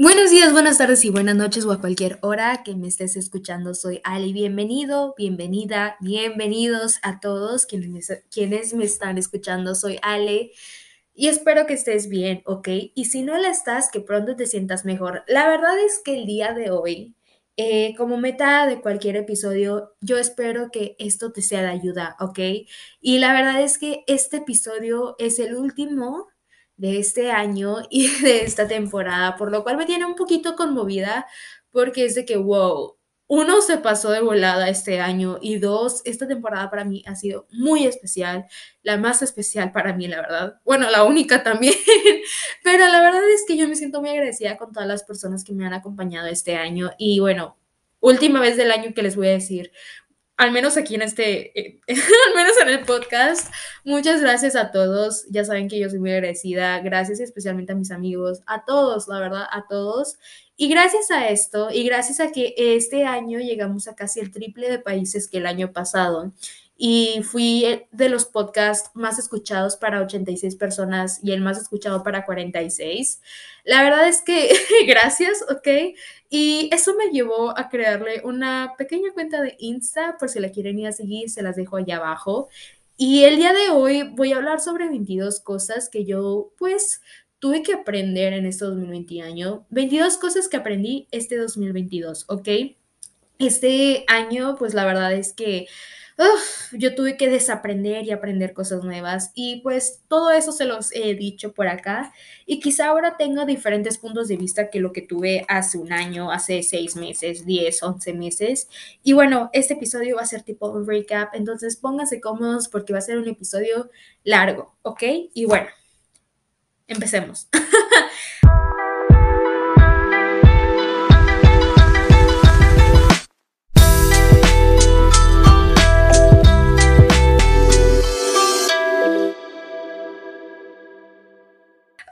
Buenos días, buenas tardes y buenas noches o a cualquier hora que me estés escuchando. Soy Ali. Bienvenido, bienvenida, bienvenidos a todos quienes me, quienes me están escuchando. Soy Ale y espero que estés bien, ¿ok? Y si no la estás, que pronto te sientas mejor. La verdad es que el día de hoy, eh, como meta de cualquier episodio, yo espero que esto te sea de ayuda, ¿ok? Y la verdad es que este episodio es el último de este año y de esta temporada, por lo cual me tiene un poquito conmovida porque es de que, wow, uno se pasó de volada este año y dos, esta temporada para mí ha sido muy especial, la más especial para mí, la verdad. Bueno, la única también, pero la verdad es que yo me siento muy agradecida con todas las personas que me han acompañado este año y bueno, última vez del año que les voy a decir, al menos aquí en este, eh, al menos en el podcast. Muchas gracias a todos. Ya saben que yo soy muy agradecida. Gracias especialmente a mis amigos, a todos, la verdad, a todos. Y gracias a esto, y gracias a que este año llegamos a casi el triple de países que el año pasado, y fui eh, de los podcasts más escuchados para 86 personas y el más escuchado para 46. La verdad es que gracias, ¿ok? Y eso me llevó a crearle una pequeña cuenta de Insta, por si la quieren ir a seguir, se las dejo allá abajo. Y el día de hoy voy a hablar sobre 22 cosas que yo, pues, tuve que aprender en este 2020 año. 22 cosas que aprendí este 2022, ¿ok? Este año, pues la verdad es que yo tuve que desaprender y aprender cosas nuevas y pues todo eso se los he dicho por acá y quizá ahora tenga diferentes puntos de vista que lo que tuve hace un año, hace seis meses, diez, once meses. Y bueno, este episodio va a ser tipo un recap, entonces pónganse cómodos porque va a ser un episodio largo, ¿ok? Y bueno, empecemos.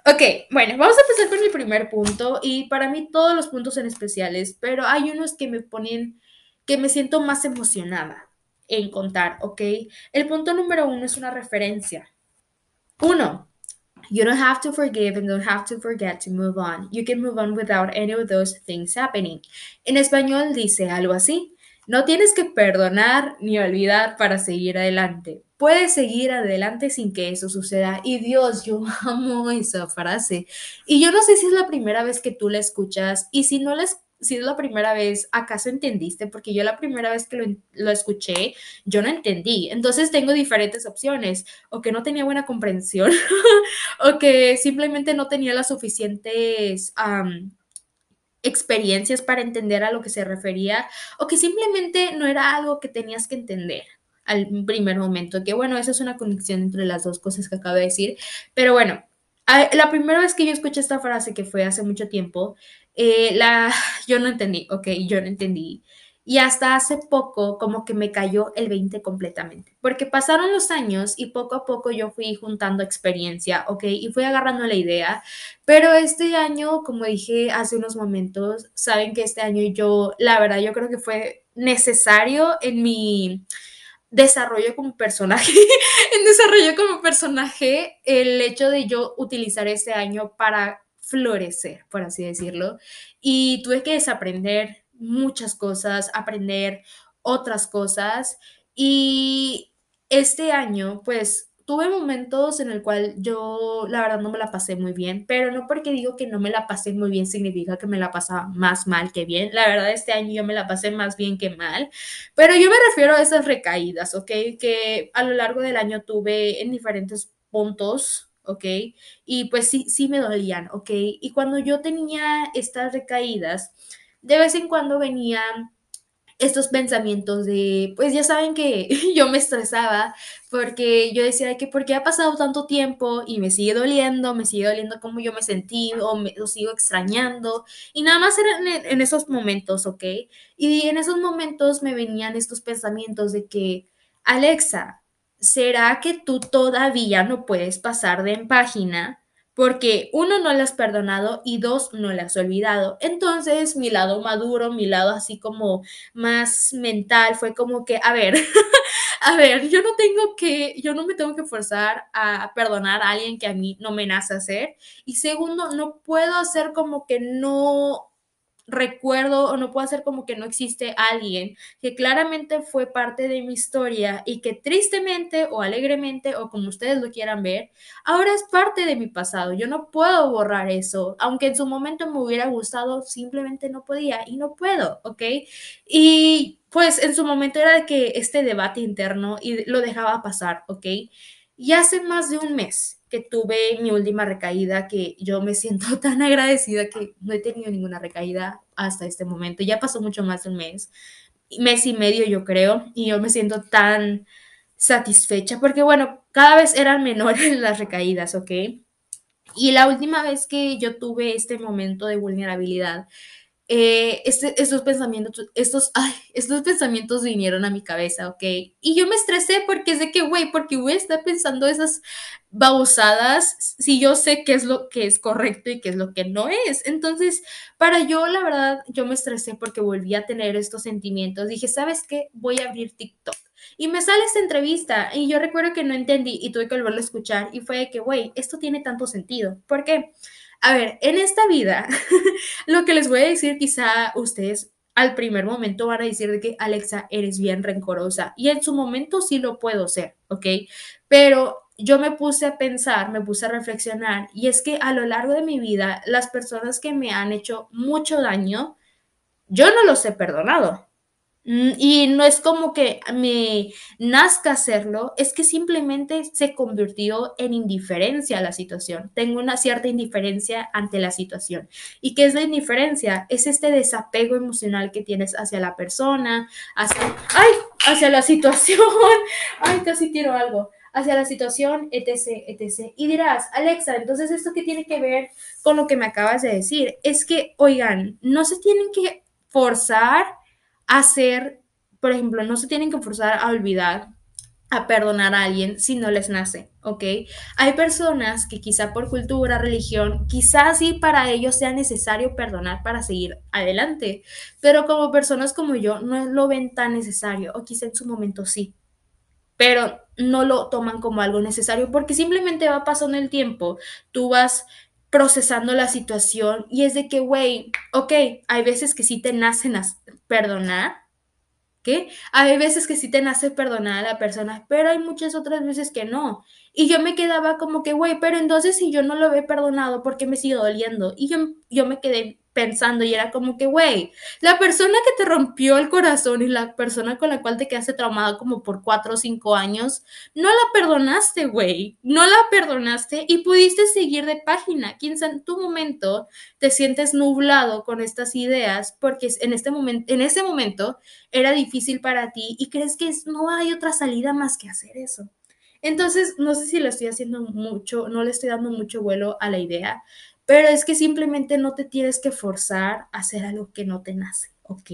Ok, bueno, vamos a empezar con el primer punto y para mí todos los puntos son especiales, pero hay unos que me ponen, que me siento más emocionada en contar, ¿ok? El punto número uno es una referencia. Uno, you don't have to forgive and don't have to forget to move on. You can move on without any of those things happening. En español dice algo así. No tienes que perdonar ni olvidar para seguir adelante puedes seguir adelante sin que eso suceda. Y Dios, yo amo esa frase. Y yo no sé si es la primera vez que tú la escuchas y si no la si es la primera vez, ¿acaso entendiste? Porque yo la primera vez que lo, lo, escuché, yo no entendí. Entonces tengo diferentes opciones, o que no tenía buena comprensión, o que simplemente no tenía las suficientes experiencias para entender a lo que se refería, o que simplemente no era algo que tenías que entender al primer momento, que bueno, esa es una conexión entre las dos cosas que acabo de decir, pero bueno, la primera vez que yo escuché esta frase, que fue hace mucho tiempo, eh, la, yo no entendí, ok, yo no entendí. Y hasta hace poco como que me cayó el 20 completamente, porque pasaron los años y poco a poco yo fui juntando experiencia, ¿ok? Y fui agarrando la idea, pero este año, como dije hace unos momentos, saben que este año yo, la verdad, yo creo que fue necesario en mi desarrollo como personaje, en desarrollo como personaje, el hecho de yo utilizar este año para florecer, por así decirlo. Y tuve que desaprender muchas cosas, aprender otras cosas. Y este año, pues tuve momentos en el cual yo la verdad no me la pasé muy bien, pero no porque digo que no me la pasé muy bien significa que me la pasaba más mal que bien. La verdad este año yo me la pasé más bien que mal, pero yo me refiero a esas recaídas, ¿ok? Que a lo largo del año tuve en diferentes puntos. ¿ok? Y pues sí, sí me dolían, ¿ok? Y cuando yo tenía estas recaídas, de vez en cuando venían estos pensamientos de, pues ya saben que yo me estresaba porque yo decía que porque ha pasado tanto tiempo y me sigue doliendo, me sigue doliendo cómo yo me sentí o me lo sigo extrañando y nada más eran en, en esos momentos, ¿ok? Y en esos momentos me venían estos pensamientos de que, Alexa, ¿será que tú todavía no puedes pasar de página? Porque uno no le has perdonado y dos no le has olvidado. Entonces mi lado maduro, mi lado así como más mental fue como que, a ver, a ver, yo no tengo que, yo no me tengo que forzar a perdonar a alguien que a mí no me nace hacer. Y segundo, no puedo hacer como que no recuerdo o no puedo hacer como que no existe alguien que claramente fue parte de mi historia y que tristemente o alegremente o como ustedes lo quieran ver, ahora es parte de mi pasado. Yo no puedo borrar eso, aunque en su momento me hubiera gustado, simplemente no podía y no puedo, ¿ok? Y pues en su momento era que este debate interno y lo dejaba pasar, ¿ok? Y hace más de un mes que tuve mi última recaída, que yo me siento tan agradecida que no he tenido ninguna recaída hasta este momento. Ya pasó mucho más de un mes, mes y medio yo creo, y yo me siento tan satisfecha porque bueno, cada vez eran menores las recaídas, ¿ok? Y la última vez que yo tuve este momento de vulnerabilidad, eh, este, estos pensamientos, estos, ay, estos pensamientos vinieron a mi cabeza, ¿ok? Y yo me estresé porque es de que, güey, porque voy a estar pensando esas babosadas si yo sé qué es lo que es correcto y qué es lo que no es. Entonces, para yo, la verdad, yo me estresé porque volví a tener estos sentimientos. Dije, ¿sabes qué? Voy a abrir TikTok. Y me sale esta entrevista y yo recuerdo que no entendí y tuve que volverlo a escuchar y fue de que, güey, esto tiene tanto sentido. ¿Por qué? A ver, en esta vida, lo que les voy a decir, quizá ustedes al primer momento van a decir de que Alexa, eres bien rencorosa. Y en su momento sí lo puedo ser, ¿ok? Pero yo me puse a pensar, me puse a reflexionar, y es que a lo largo de mi vida, las personas que me han hecho mucho daño, yo no los he perdonado. Mm, y no es como que me nazca hacerlo, es que simplemente se convirtió en indiferencia a la situación. Tengo una cierta indiferencia ante la situación. ¿Y qué es la indiferencia? Es este desapego emocional que tienes hacia la persona, hacia, ¡ay! hacia la situación. ¡Ay, casi tiro algo! hacia la situación, etc., etc. Y dirás, Alexa, entonces esto qué tiene que ver con lo que me acabas de decir? Es que, oigan, no se tienen que forzar hacer, por ejemplo, no se tienen que forzar a olvidar, a perdonar a alguien si no les nace, ¿ok? Hay personas que quizá por cultura, religión, quizás sí para ellos sea necesario perdonar para seguir adelante, pero como personas como yo no lo ven tan necesario, o quizá en su momento sí, pero no lo toman como algo necesario porque simplemente va pasando el tiempo, tú vas procesando la situación y es de que, güey, ok, hay veces que sí te nacen a perdonar, ¿qué? Hay veces que sí te nace perdonar a la persona, pero hay muchas otras veces que no. Y yo me quedaba como que, güey, pero entonces si yo no lo he perdonado, ¿por qué me sigue doliendo? Y yo, yo me quedé pensando y era como que, güey, la persona que te rompió el corazón y la persona con la cual te quedaste traumado como por cuatro o cinco años, no la perdonaste, güey, no la perdonaste y pudiste seguir de página. Quizá en tu momento te sientes nublado con estas ideas porque en este momento, en ese momento era difícil para ti y crees que no hay otra salida más que hacer eso. Entonces, no sé si le estoy haciendo mucho, no le estoy dando mucho vuelo a la idea, pero es que simplemente no te tienes que forzar a hacer algo que no te nace, ¿ok?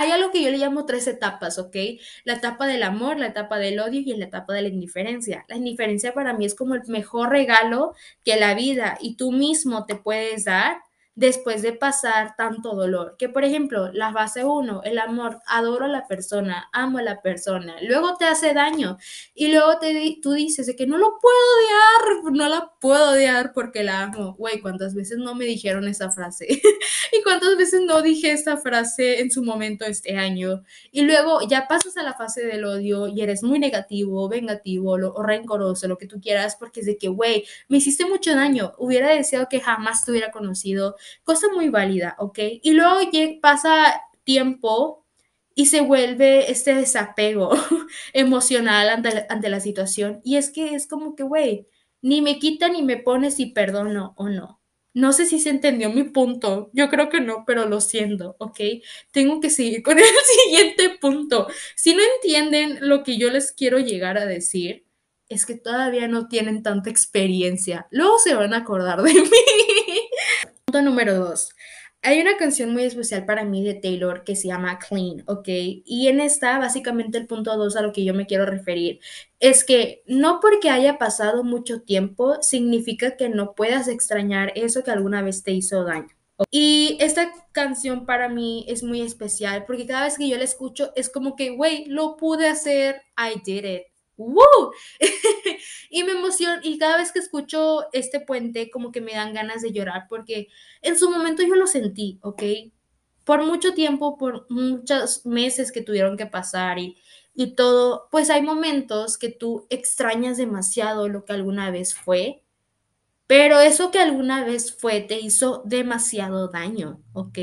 Hay algo que yo le llamo tres etapas, ¿ok? La etapa del amor, la etapa del odio y la etapa de la indiferencia. La indiferencia para mí es como el mejor regalo que la vida y tú mismo te puedes dar después de pasar tanto dolor. Que por ejemplo, la fase 1, el amor, adoro a la persona, amo a la persona, luego te hace daño y luego te, tú dices de que no lo puedo odiar, no la puedo odiar porque la amo. Güey, ¿cuántas veces no me dijeron esa frase? ¿Y cuántas veces no dije esa frase en su momento este año? Y luego ya pasas a la fase del odio y eres muy negativo, vengativo o rencoroso, lo que tú quieras, porque es de que, güey, me hiciste mucho daño, hubiera deseado que jamás te hubiera conocido cosa muy válida, ¿ok? Y luego pasa tiempo y se vuelve este desapego emocional ante, ante, la situación. Y es que es como que, güey, ni me quita ni me pone si perdono o no. No sé si se entendió mi punto. Yo creo que no, pero lo siento, ¿ok? Tengo que seguir con el siguiente punto. Si no entienden lo que yo les quiero llegar a decir, es que todavía no tienen tanta experiencia. Luego se van a acordar de mí. Punto número dos. Hay una canción muy especial para mí de Taylor que se llama Clean, ¿ok? Y en esta, básicamente el punto 2 a lo que yo me quiero referir es que no porque haya pasado mucho tiempo significa que no puedas extrañar eso que alguna vez te hizo daño. Y esta canción para mí es muy especial porque cada vez que yo la escucho es como que, güey, lo pude hacer, I did it. ¡Woo! y me emociona, y cada vez que escucho este puente, como que me dan ganas de llorar, porque en su momento yo lo sentí, ¿ok? Por mucho tiempo, por muchos meses que tuvieron que pasar y, y todo, pues hay momentos que tú extrañas demasiado lo que alguna vez fue, pero eso que alguna vez fue te hizo demasiado daño, ¿ok?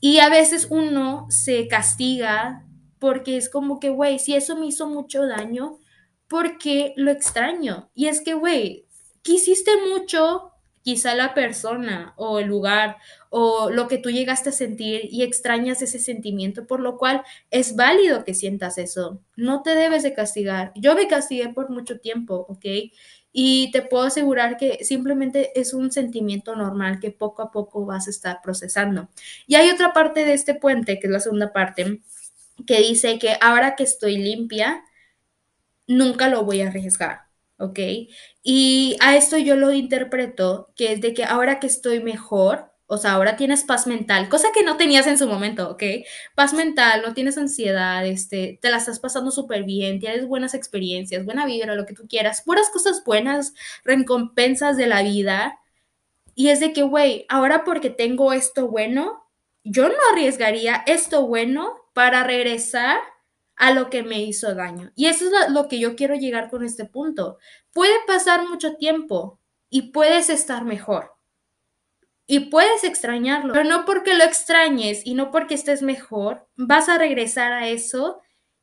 Y a veces uno se castiga porque es como que, güey, si eso me hizo mucho daño, porque lo extraño. Y es que, güey, quisiste mucho, quizá la persona o el lugar o lo que tú llegaste a sentir y extrañas ese sentimiento, por lo cual es válido que sientas eso. No te debes de castigar. Yo me castigué por mucho tiempo, ¿ok? Y te puedo asegurar que simplemente es un sentimiento normal que poco a poco vas a estar procesando. Y hay otra parte de este puente, que es la segunda parte, que dice que ahora que estoy limpia, nunca lo voy a arriesgar, ¿ok? Y a esto yo lo interpreto que es de que ahora que estoy mejor, o sea, ahora tienes paz mental, cosa que no tenías en su momento, ¿ok? Paz mental, no tienes ansiedad, este, te la estás pasando súper bien, tienes buenas experiencias, buena vibra, lo que tú quieras, puras cosas buenas, recompensas de la vida. Y es de que, güey, ahora porque tengo esto bueno, yo no arriesgaría esto bueno para regresar a lo que me hizo daño. Y eso es lo que yo quiero llegar con este punto. Puede pasar mucho tiempo y puedes estar mejor. Y puedes extrañarlo, pero no porque lo extrañes y no porque estés mejor, vas a regresar a eso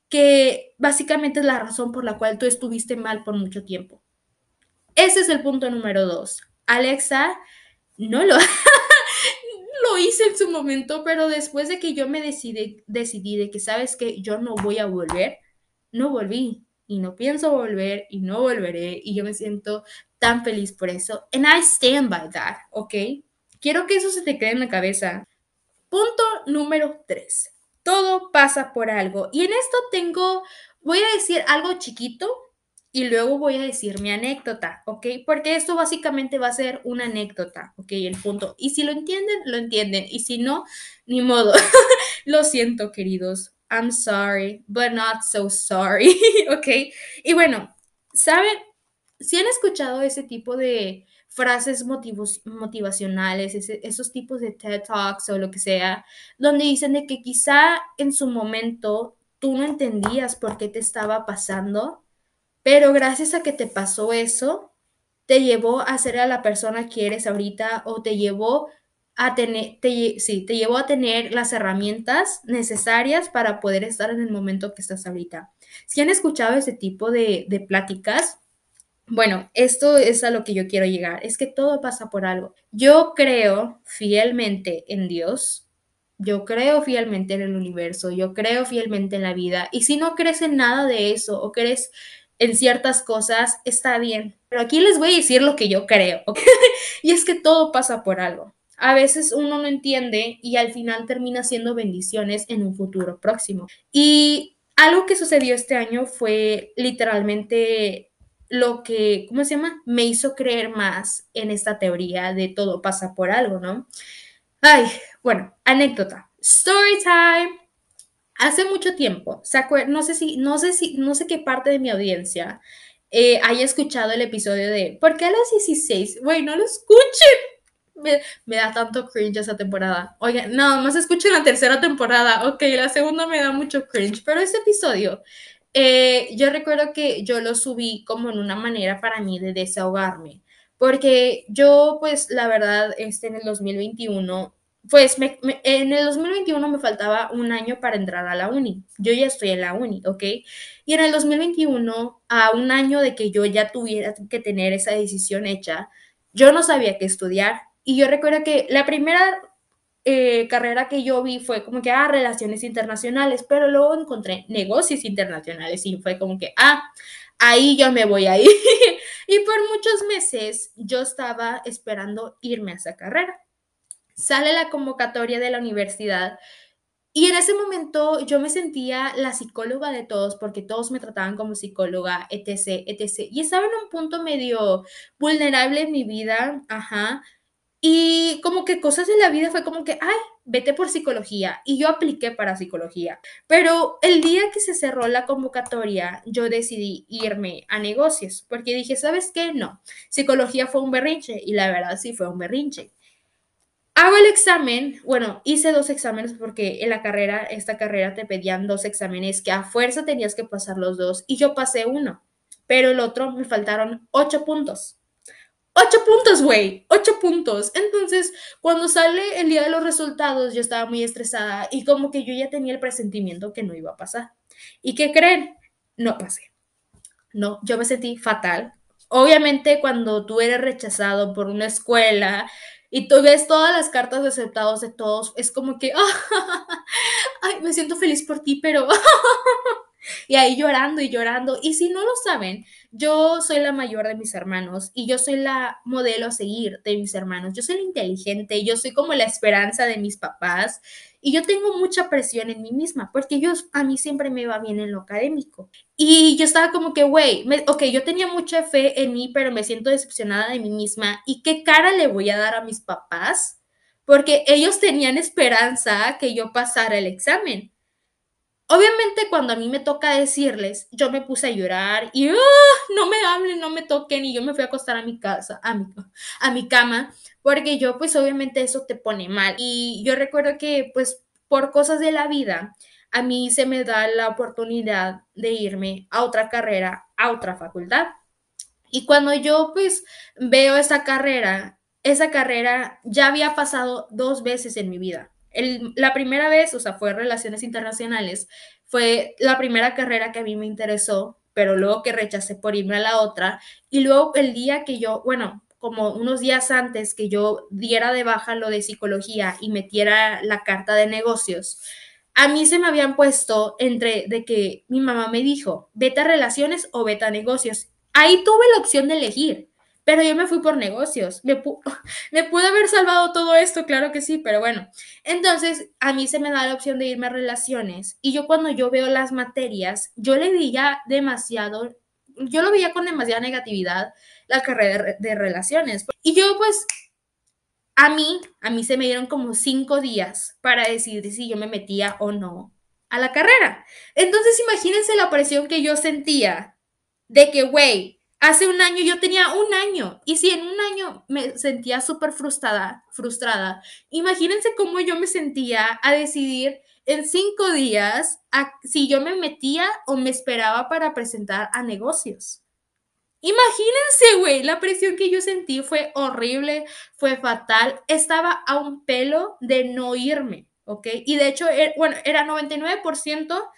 que básicamente es la razón por la cual tú estuviste mal por mucho tiempo. Ese es el punto número dos. Alexa, no lo, lo hice en su momento, pero después de que yo me decidí, de que sabes que yo no voy a volver, no volví y no pienso volver y no volveré y yo me siento tan feliz por eso. And I stand by that, ¿ok? Quiero que eso se te quede en la cabeza. Punto número tres. Todo pasa por algo. Y en esto tengo, voy a decir algo chiquito, y luego voy a decir mi anécdota, ¿ok? Porque esto básicamente va a ser una anécdota, ¿ok? El punto. Y si lo entienden, lo entienden. Y si no, ni modo. lo siento, queridos. I'm sorry, but not so sorry, ¿ok? Y bueno, ¿saben? Si han escuchado ese tipo de frases motivacionales, esos tipos de TED Talks o lo que sea, donde dicen de que quizá en su momento tú no entendías por qué te estaba pasando, pero gracias a que te pasó eso, te llevó a ser a la persona que eres ahorita o te llevó a tener, sí, te llevó a tener las herramientas necesarias para poder estar en el momento que estás ahorita. Si han escuchado ese tipo de, de pláticas, bueno, esto es a lo que yo quiero llegar, es que todo pasa por algo. Yo creo fielmente en Dios, yo creo fielmente en el universo, yo creo fielmente en la vida, y si no crees en nada de eso o crees en ciertas cosas, está bien. Pero aquí les voy a decir lo que yo creo. y es que todo pasa por algo. A veces uno no entiende y al final termina siendo bendiciones en un futuro próximo. Y algo que sucedió este año fue literalmente lo que, ¿cómo se llama? Me hizo creer más en esta teoría de todo pasa por algo, ¿no? Ay, bueno, anécdota. Story time hace mucho tiempo, no sé si, no sé si, no sé qué parte de mi audiencia eh, haya escuchado el episodio de ¿Por qué a las 16? Güey, no lo escuchen. Me, da tanto cringe esa temporada. Oye, no, más escuchen la tercera temporada. Ok, la segunda me da mucho cringe. Pero ese episodio, eh, yo recuerdo que yo lo subí como en una manera para mí de desahogarme. Porque yo, pues, la verdad, este en el 2021 pues en el 2021 me faltaba un año para entrar a la uni. Yo ya estoy en la uni, ¿ok? Y en el 2021, a un año de que yo ya tuviera que tener esa decisión hecha, yo no sabía qué estudiar. Y yo recuerdo que la primera eh, carrera que yo vi fue como que, ah, relaciones internacionales, pero luego encontré negocios internacionales y fue como que, ah, ahí yo me voy a ir. y por muchos meses yo estaba esperando irme a esa carrera. Sale la convocatoria de la universidad y en ese momento yo me sentía la psicóloga de todos porque todos me trataban como psicóloga, etc., etc. Y estaba en un punto medio vulnerable en mi vida, ajá. Y como que cosas de la vida fue como que, ay, vete por psicología. Y yo apliqué para psicología. Pero el día que se cerró la convocatoria, yo decidí irme a negocios porque dije, ¿sabes qué? No, psicología fue un berrinche. Y la verdad sí fue un berrinche. Hago el examen, bueno, hice dos exámenes porque en la carrera, esta carrera te pedían dos exámenes que a fuerza tenías que pasar los dos y yo pasé uno, pero el otro me faltaron ocho puntos. Ocho puntos, güey, ocho puntos. Entonces, cuando sale el día de los resultados, yo estaba muy estresada y como que yo ya tenía el presentimiento que no iba a pasar. ¿Y qué creen? No pasé. No, yo me sentí fatal. Obviamente, cuando tú eres rechazado por una escuela, y tú ves todas las cartas aceptadas de todos, es como que, ay, me siento feliz por ti, pero y ahí llorando y llorando. Y si no lo saben, yo soy la mayor de mis hermanos y yo soy la modelo a seguir de mis hermanos. Yo soy la inteligente, yo soy como la esperanza de mis papás y yo tengo mucha presión en mí misma porque yo, a mí siempre me va bien en lo académico. Y yo estaba como que, güey, ok, yo tenía mucha fe en mí, pero me siento decepcionada de mí misma. ¿Y qué cara le voy a dar a mis papás? Porque ellos tenían esperanza que yo pasara el examen. Obviamente cuando a mí me toca decirles, yo me puse a llorar y ¡ah! no me hablen, no me toquen y yo me fui a acostar a mi casa, a mi, a mi cama, porque yo pues obviamente eso te pone mal. Y yo recuerdo que pues por cosas de la vida, a mí se me da la oportunidad de irme a otra carrera, a otra facultad. Y cuando yo pues veo esa carrera, esa carrera ya había pasado dos veces en mi vida la primera vez, o sea, fue Relaciones Internacionales, fue la primera carrera que a mí me interesó, pero luego que rechacé por irme a la otra. Y luego el día que yo, bueno, como unos días antes que yo diera de baja lo de psicología y metiera la carta de negocios, a mí se me habían puesto entre de que mi mamá me dijo, vete a relaciones o vete a negocios. Ahí tuve la opción de elegir. Pero yo me fui por negocios. Me, me pude haber salvado todo esto, claro que sí, pero bueno. Entonces, a mí se me da la opción de irme a relaciones. Y yo cuando yo veo las materias, yo le veía demasiado, yo lo veía con demasiada negatividad la carrera de, relaciones. Y yo pues, a mí, a mí se me dieron como cinco días para decidir si yo me metía o no a la carrera. Entonces, imagínense la presión que yo sentía de que, güey, Hace un año yo tenía un año y si en un año me sentía súper frustrada, frustrada, imagínense cómo yo me sentía a decidir en cinco días si yo me metía o me esperaba para presentar a negocios. Imagínense, güey, la presión que yo sentí fue horrible, fue fatal. Estaba a un pelo de no irme, ¿ok? Y de hecho, er, bueno, era 99%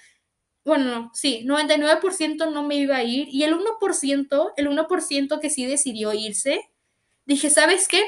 bueno, sí, 99% no me iba a ir y el 1%, el 1% que sí decidió irse, dije, ¿sabes qué?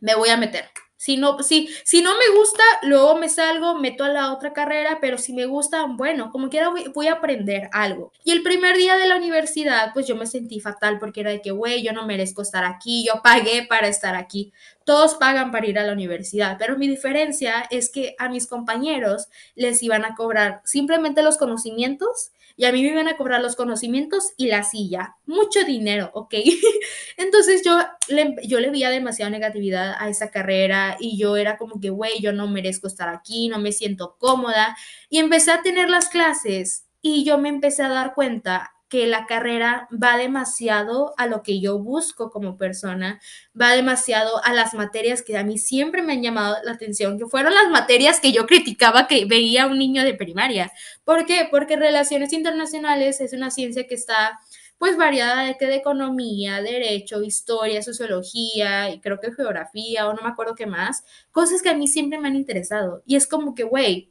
Me voy a meter. Si no, si, si no me gusta, luego me salgo, meto a la otra carrera, pero si me gusta, bueno, como quiera voy, voy a aprender algo. Y el primer día de la universidad, pues yo me sentí fatal porque era de que, güey, yo no merezco estar aquí, yo pagué para estar aquí. Todos pagan para ir a la universidad, pero mi diferencia es que a mis compañeros les iban a cobrar simplemente los conocimientos y a mí me iban a cobrar los conocimientos y la silla. Mucho dinero, ¿ok? Entonces yo le, yo le veía demasiada negatividad a esa carrera y yo era como que, güey, yo no merezco estar aquí, no me siento cómoda. Y empecé a tener las clases y yo me empecé a dar cuenta que la carrera va demasiado a lo que yo busco como persona, va demasiado a las materias que a mí siempre me han llamado la atención, que fueron las materias que yo criticaba que veía un niño de primaria. ¿Por qué? Porque relaciones internacionales es una ciencia que está pues variada de de economía, derecho, historia, sociología y creo que geografía o no me acuerdo qué más, cosas que a mí siempre me han interesado. Y es como que, güey,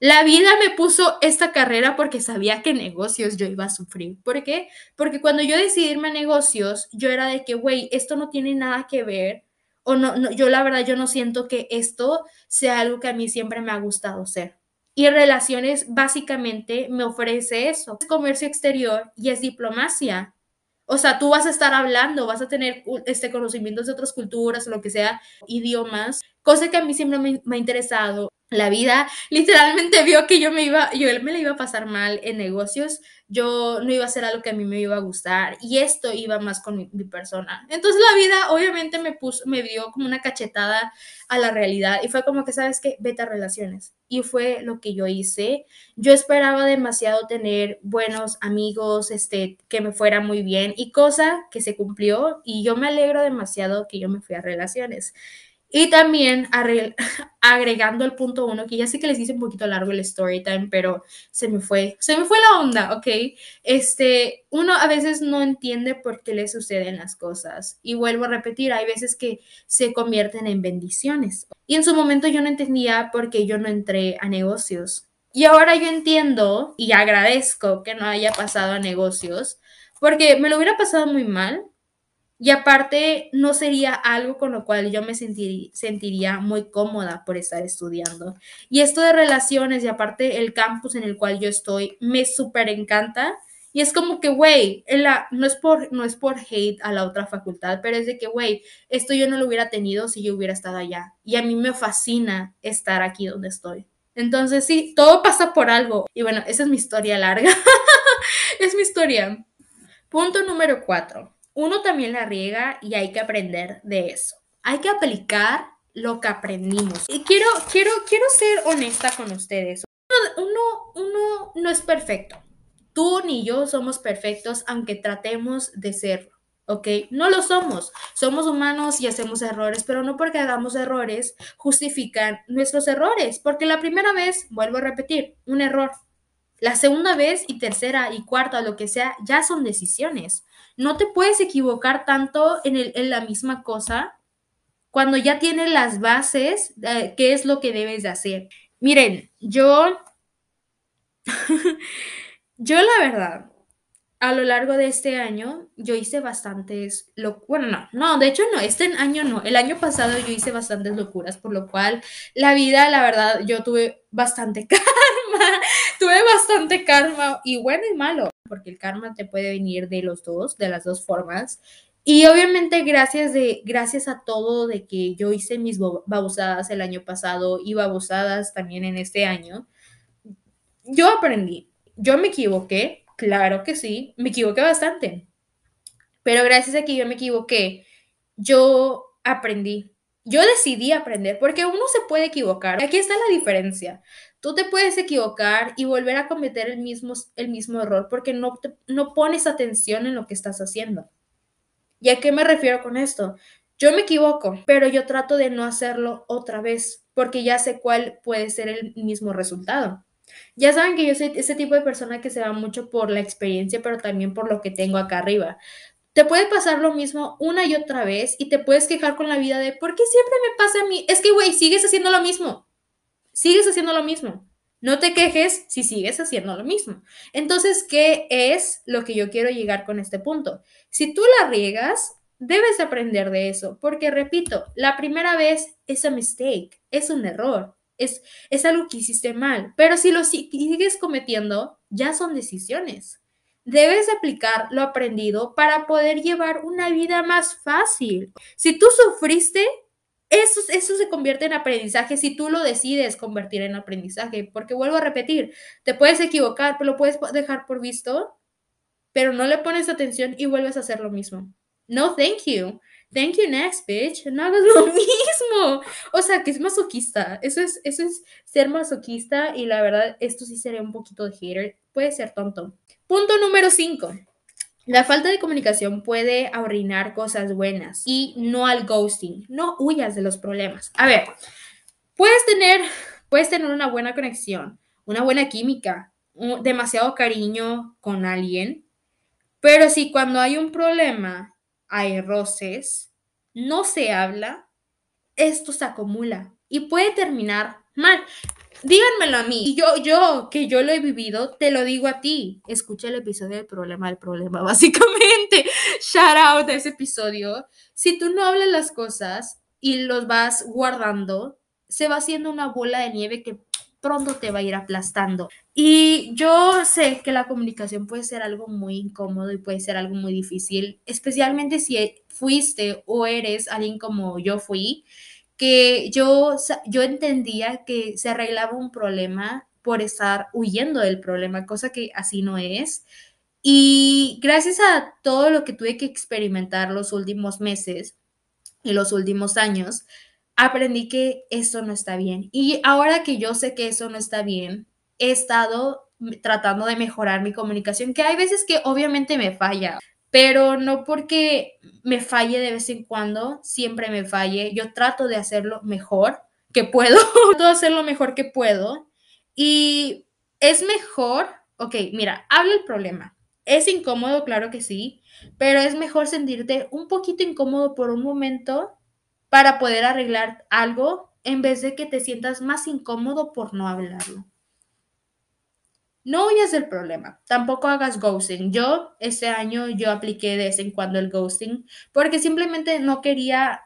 la vida me puso esta carrera porque sabía que negocios yo iba a sufrir. ¿Por qué? Porque cuando yo decidí irme a negocios, yo era de que, güey, esto no tiene nada que ver. O no, yo la verdad, yo no siento que esto sea algo que a mí siempre me ha gustado ser. Y relaciones básicamente me ofrece eso. Es comercio exterior y es diplomacia. O sea, tú vas a estar hablando, vas a tener este, conocimientos de otras culturas o lo que sea, idiomas, cosa que a mí siempre me ha interesado la vida literalmente vio que yo me iba, yo me la iba a pasar mal en negocios, yo no iba a hacer algo que a mí me iba a gustar y esto iba más con mi, persona. Entonces la vida obviamente me puso, me dio como una cachetada a la realidad y fue como que, ¿sabes qué? Vete a relaciones. Y fue lo que yo hice. Yo esperaba demasiado tener buenos amigos, este, que me fuera muy bien y cosa que se cumplió y yo me alegro demasiado que yo me fui a relaciones. Y también agregando el punto uno, que ya sé que les hice un poquito largo el story time, pero se me fue, se me fue la onda, ¿ok? Este, uno a veces no entiende por qué le suceden las cosas. Y vuelvo a repetir, hay veces que se convierten en bendiciones. Y en su momento yo no entendía por qué yo no entré a negocios. Y ahora yo entiendo y agradezco que no haya pasado a negocios, porque me lo hubiera pasado muy mal, y aparte, no sería algo con lo cual yo me sentiría muy cómoda por estar estudiando. Y esto de relaciones y aparte el campus en el cual yo estoy, me súper encanta. Y es como que, güey, no, es por, no es por hate a la otra facultad, pero es de que, güey, esto yo no lo hubiera tenido si yo hubiera estado allá. Y a mí me fascina estar aquí donde estoy. Entonces, sí, todo pasa por algo. Y bueno, esa es mi historia larga. es mi historia. Punto número cuatro uno también la riega y hay que aprender de eso. Hay que aplicar lo que aprendimos. Y quiero, quiero, quiero ser honesta con ustedes. Uno, uno, no es perfecto. Tú ni yo somos perfectos, aunque tratemos de serlo. ¿ok? No lo somos. Somos humanos y hacemos errores, pero no porque hagamos errores justifican nuestros errores, porque la primera vez, vuelvo a repetir, un error. La segunda vez y tercera y cuarta, lo que sea, ya son decisiones no te puedes equivocar tanto en, la misma cosa cuando ya tienes las bases de qué es lo que debes de hacer. Miren, yo, yo la verdad, a lo largo de este año, yo hice bastantes, lo, bueno, no, no, de hecho no, este año no, el año pasado yo hice bastantes locuras, por lo cual la vida, la verdad, yo tuve bastante karma, tuve bastante karma y bueno y malo porque el karma te puede venir de los dos, de las dos formas. Y obviamente gracias, de, gracias a todo de que yo hice mis babosadas el año pasado y babosadas también en este año, yo aprendí. Yo me equivoqué, claro que sí, me equivoqué bastante. Pero gracias a que yo me equivoqué, yo aprendí. Yo decidí aprender, porque uno se puede equivocar. Aquí está la diferencia. Tú te puedes equivocar y volver a cometer el mismo, el mismo error porque no, no pones atención en lo que estás haciendo. ¿Y a qué me refiero con esto? Yo me equivoco, pero yo trato de no hacerlo otra vez porque ya sé cuál puede ser el mismo resultado. Ya saben que yo soy ese tipo de persona que se va mucho por la experiencia, pero también por lo que tengo acá arriba. Te puede pasar lo mismo una y otra vez y te puedes quejar con la vida de, ¿por qué siempre me pasa a mí? Es que, güey, sigues haciendo lo mismo sigues haciendo lo mismo. No te quejes si sigues haciendo lo mismo. Entonces, ¿qué es lo que yo quiero llegar con este punto? Si tú la riegas, debes aprender de eso, porque repito, la primera vez es un mistake, es un error, es, es algo que hiciste mal, pero si lo sigues cometiendo, ya son decisiones. Debes aplicar lo aprendido para poder llevar una vida más fácil. Si tú sufriste, eso, eso se convierte en aprendizaje si tú lo decides convertir en aprendizaje, porque vuelvo a repetir, te puedes equivocar, pero lo puedes dejar por visto, pero no le pones atención y vuelves a hacer lo mismo. No, thank you. Thank you next, bitch. No hagas lo mismo. O sea, que es masoquista. Eso es, eso es ser masoquista y la verdad, esto sí sería un poquito de hater. Puede ser tonto. Punto número 5. La falta de comunicación puede arruinar cosas buenas y no al ghosting. No huyas de los problemas. A ver, puedes tener, puedes tener una buena conexión, una buena química, demasiado cariño con alguien, pero si cuando hay un problema hay roces, no se habla, esto se acumula y puede terminar mal díganmelo a mí. Y yo, yo, que yo lo he vivido, te lo digo a ti. Escucha el episodio del problema del problema, básicamente. Shout out a ese episodio. Si tú no hablas las cosas y los vas guardando, se va haciendo una bola de nieve que pronto te va a ir aplastando. Y yo sé que la comunicación puede ser algo muy incómodo y puede ser algo muy difícil, especialmente si fuiste o eres alguien como yo fui, que yo, yo entendía que se arreglaba un problema por estar huyendo del problema, cosa que así no es. Y gracias a todo lo que tuve que experimentar los últimos meses y los últimos años, aprendí que eso no está bien. Y ahora que yo sé que eso no está bien, he estado tratando de mejorar mi comunicación, que hay veces que obviamente me falla, pero no porque me falle de vez en cuando, siempre me falle. Yo trato de hacerlo mejor que puedo, trato de hacerlo mejor que puedo. Y es mejor, ok, mira, habla el problema. Es incómodo, claro que sí, pero es mejor sentirte un poquito incómodo por un momento para poder arreglar algo en vez de que te sientas más incómodo por no hablarlo. No huyas del problema, tampoco hagas ghosting. Yo este año yo apliqué de vez en cuando el ghosting porque simplemente no quería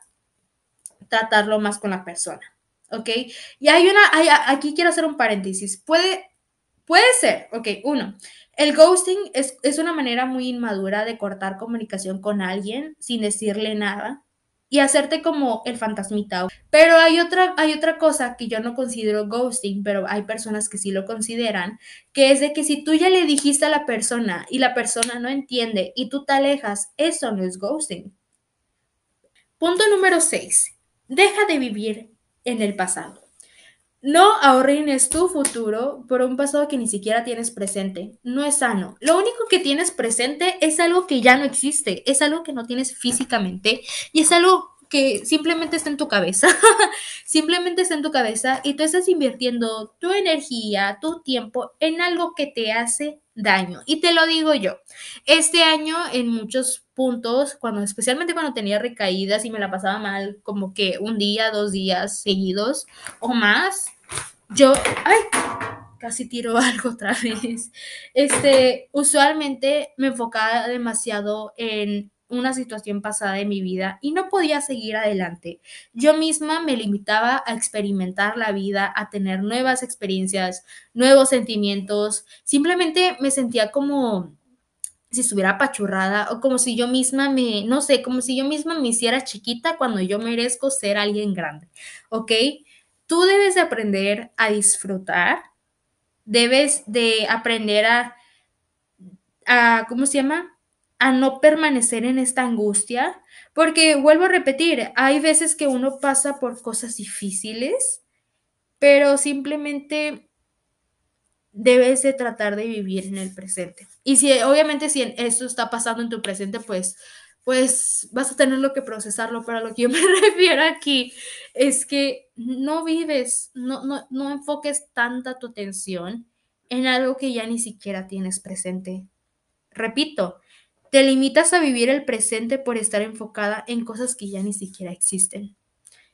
tratarlo más con la persona, ¿ok? Y hay una, aquí quiero hacer un paréntesis. Puede, puede ser, ok, uno, el ghosting es, es una manera muy inmadura de cortar comunicación con alguien sin decirle nada y hacerte como el fantasmita. Pero hay otra, hay otra cosa que yo no considero ghosting, pero hay personas que sí lo consideran, que es de que si tú ya le dijiste a la persona y la persona no entiende y tú te alejas, eso no es ghosting. Punto número 6. Deja de vivir en el pasado. No ahorrines tu futuro por un pasado que ni siquiera tienes presente. No es sano. Lo único que tienes presente es algo que ya no existe, es algo que no tienes físicamente y es algo que simplemente está en tu cabeza. simplemente está en tu cabeza y tú estás invirtiendo tu energía, tu tiempo en algo que te hace daño. Y te lo digo yo. Este año en muchos puntos, cuando especialmente cuando tenía recaídas y me la pasaba mal, como que un día, dos días seguidos o más, yo, ay, casi tiro algo otra vez. Este, usualmente me enfocaba demasiado en una situación pasada de mi vida y no podía seguir adelante. Yo misma me limitaba a experimentar la vida, a tener nuevas experiencias, nuevos sentimientos. Simplemente me sentía como si estuviera apachurrada o como si yo misma me, no sé, como si yo misma me hiciera chiquita cuando yo merezco ser alguien grande, ¿ok? Tú debes de aprender a disfrutar, debes de aprender a, a ¿cómo se llama? A no permanecer en esta angustia, porque vuelvo a repetir, hay veces que uno pasa por cosas difíciles, pero simplemente debes de tratar de vivir en el presente. Y si obviamente si eso está pasando en tu presente, pues pues vas a tenerlo que procesarlo, pero lo que yo me refiero aquí es que no vives, no, no, no enfoques tanta tu atención en algo que ya ni siquiera tienes presente. Repito, te limitas a vivir el presente por estar enfocada en cosas que ya ni siquiera existen.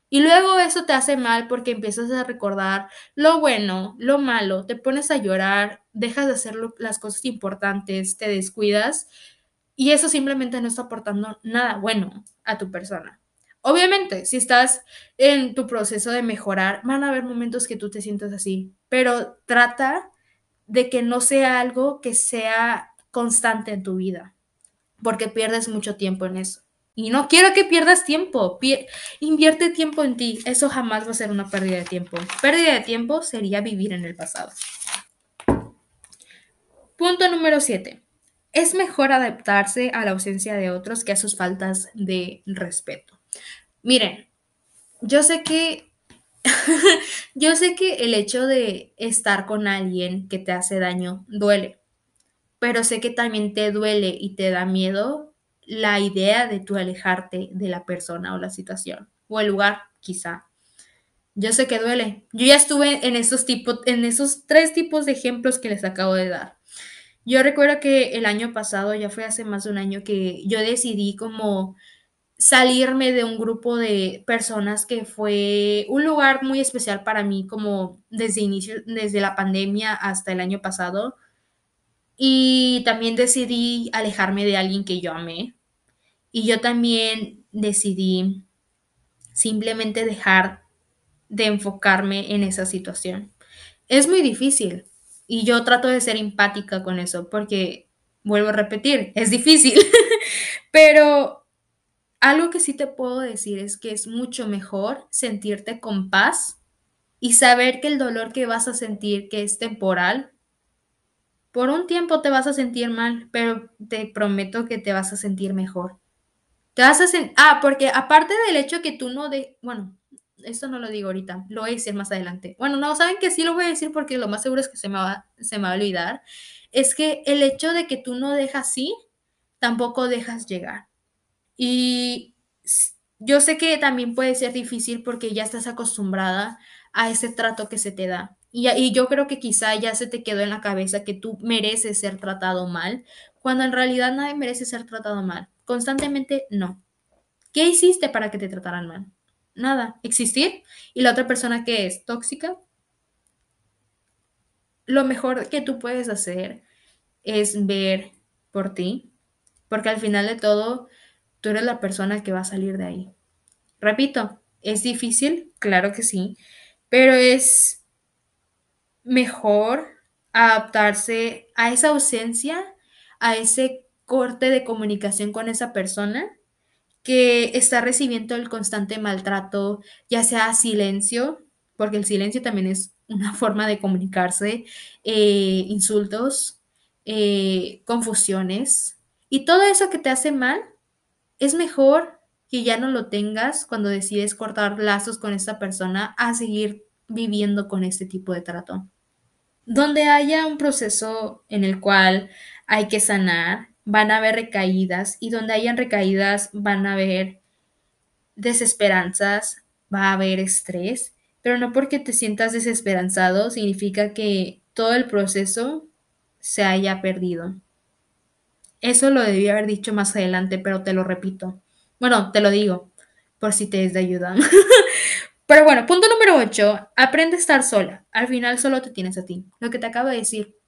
Y luego eso te hace mal porque empiezas a recordar lo bueno, lo malo, te pones a llorar, dejas de hacer las cosas importantes, te descuidas y eso simplemente no está aportando nada bueno a tu persona. Obviamente, si estás en tu proceso de mejorar, van a haber momentos que tú te sientas así, pero trata de que no sea algo que sea constante en tu vida, porque pierdes mucho tiempo en eso. Y no quiero que pierdas tiempo. invierte tiempo en ti. Eso jamás va a ser una pérdida de tiempo. Pérdida de tiempo sería vivir en el pasado. Punto número 7. Es mejor adaptarse a la ausencia de otros que a sus faltas de respeto. Miren, yo sé que yo sé que el hecho de estar con alguien que te hace daño duele, pero sé que también te duele y te da miedo la idea de tú alejarte de la persona o la situación o el lugar, quizá. Yo sé que duele. Yo ya estuve en esos tipos, en esos tres tipos de ejemplos que les acabo de dar. Yo recuerdo que el año pasado, ya fue hace más de un año, que yo decidí como salirme de un grupo de personas que fue un lugar muy especial para mí, como desde inicio, desde la pandemia hasta el año pasado. Y también decidí alejarme de alguien que yo amé, y yo también decidí simplemente dejar de enfocarme en esa situación. es muy difícil. Y yo trato de ser empática con eso, porque, vuelvo a repetir, es difícil. Pero algo que sí te puedo decir es que es mucho mejor sentirte con paz y saber que el dolor que vas a sentir, que es temporal, por un tiempo te vas a sentir mal, pero te prometo que te vas a sentir mejor. Te vas a sentir... Ah, porque aparte del hecho que tú no de... Bueno, esto no lo digo ahorita, lo voy a decir más adelante. Bueno, no, saben que sí lo voy a decir porque lo más seguro es que se me va, se me va a olvidar. Es que el hecho de que tú no dejas sí, tampoco dejas llegar. Y yo sé que también puede ser difícil porque ya estás acostumbrada a ese trato que se te da. Y, yo creo que quizá ya se te quedó en la cabeza que tú mereces ser tratado mal, cuando en realidad nadie merece ser tratado mal. Constantemente no. ¿Qué hiciste para que te trataran mal? Nada. ¿Existir? ¿Y la otra persona que es tóxica? Lo mejor que tú puedes hacer es ver por ti, porque al final de todo, tú eres la persona que va a salir de ahí. Repito, ¿es difícil? Claro que sí, pero es mejor adaptarse a esa ausencia, a ese corte de comunicación con esa persona que está recibiendo el constante maltrato, ya sea silencio, porque el silencio también es una forma de comunicarse, eh, insultos, eh, confusiones, y todo eso que te hace mal, es mejor que ya no lo tengas cuando decides cortar lazos con esta persona a seguir viviendo con este tipo de trato. Donde haya un proceso en el cual hay que sanar, van a haber recaídas y donde hayan recaídas van a haber desesperanzas, va a haber estrés, pero no porque te sientas desesperanzado significa que todo el proceso se haya perdido. Eso lo debí haber dicho más adelante, pero te lo repito. Bueno, te lo digo, por si te es de ayuda. pero bueno, punto número 8, aprende a estar sola. Al final solo te tienes a ti. Lo que te acabo de decir.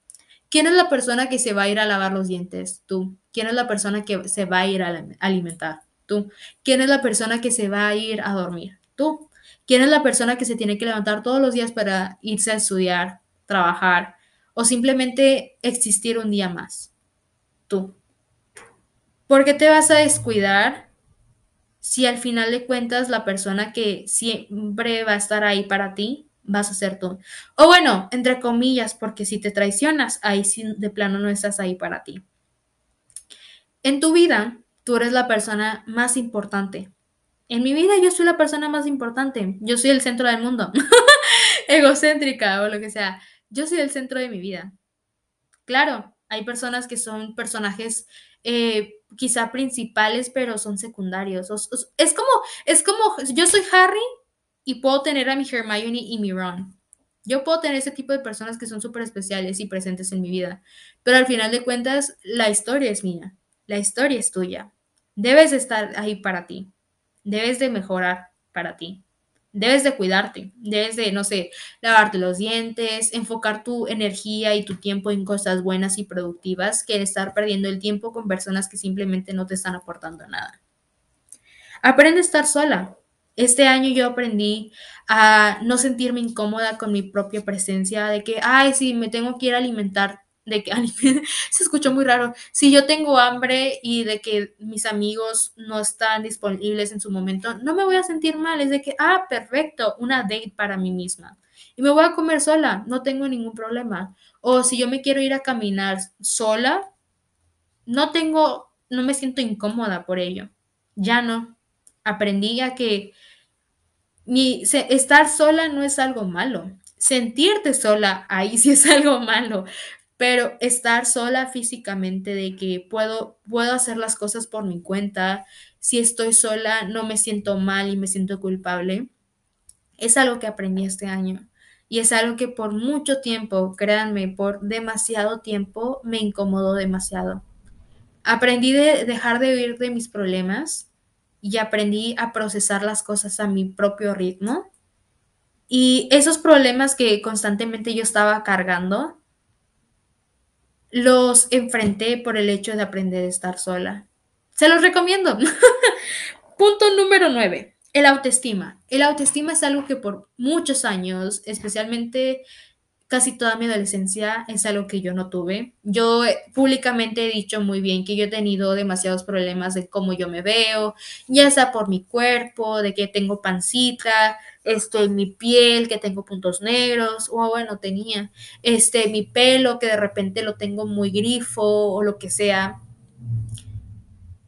¿Quién es la persona que se va a ir a lavar los dientes? Tú. ¿Quién es la persona que se va a ir a alimentar? Tú. ¿Quién es la persona que se va a ir a dormir? Tú. ¿Quién es la persona que se tiene que levantar todos los días para irse a estudiar, trabajar o simplemente existir un día más? Tú. ¿Por qué te vas a descuidar si al final de cuentas la persona que siempre va a estar ahí para ti vas a ser tú? O bueno, entre comillas, porque si te traicionas, ahí de plano no estás ahí para ti. En tu vida, tú eres la persona más importante. En mi vida yo soy la persona más importante. Yo soy el centro del mundo. Egocéntrica o lo que sea. Yo soy el centro de mi vida. Claro, hay personas que son personajes eh, quizá principales, pero son secundarios. es como, es como, yo soy Harry y puedo tener a mi Hermione y mi Ron. Yo puedo tener ese tipo de personas que son súper especiales y presentes en mi vida, pero al final de cuentas, la historia es mía, la historia es tuya. Debes estar ahí para ti, debes de mejorar para ti. Debes de cuidarte, debes de, no sé, lavarte los dientes, enfocar tu energía y tu tiempo en cosas buenas y productivas que estar perdiendo el tiempo con personas que simplemente no te están aportando nada. Aprende a estar sola. Este año yo aprendí a no sentirme incómoda con mi propia presencia, de que, ay, sí, me tengo que ir a alimentar de que se escuchó muy raro. Si yo tengo hambre y de que mis amigos no están disponibles en su momento, no me voy a sentir mal. Es de que, ah, perfecto, una date para mí misma. Y me voy a comer sola, no tengo ningún problema. O si yo me quiero ir a caminar sola, no tengo, no me siento incómoda por ello. Ya no. Aprendí a que mi, estar sola no es algo malo. Sentirte sola, ahí sí es algo malo pero estar sola físicamente de que puedo, puedo hacer las cosas por mi cuenta, si estoy sola no me siento mal y me siento culpable, es algo que aprendí este año. Y es algo que por mucho tiempo, créanme, por demasiado tiempo me incomodó demasiado. Aprendí de dejar de huir de mis problemas y aprendí a procesar las cosas a mi propio ritmo. Y esos problemas que constantemente yo estaba cargando, los enfrenté por el hecho de aprender a estar sola. Se los recomiendo. Punto número 9. El autoestima. El autoestima es algo que por muchos años, especialmente casi toda mi adolescencia es algo que yo no tuve. Yo eh, públicamente he dicho muy bien que yo he tenido demasiados problemas de cómo yo me veo, ya sea por mi cuerpo, de que tengo pancita, este, mi piel, que tengo puntos negros, o bueno, tenía, este, mi pelo, que de repente lo tengo muy grifo o lo que sea.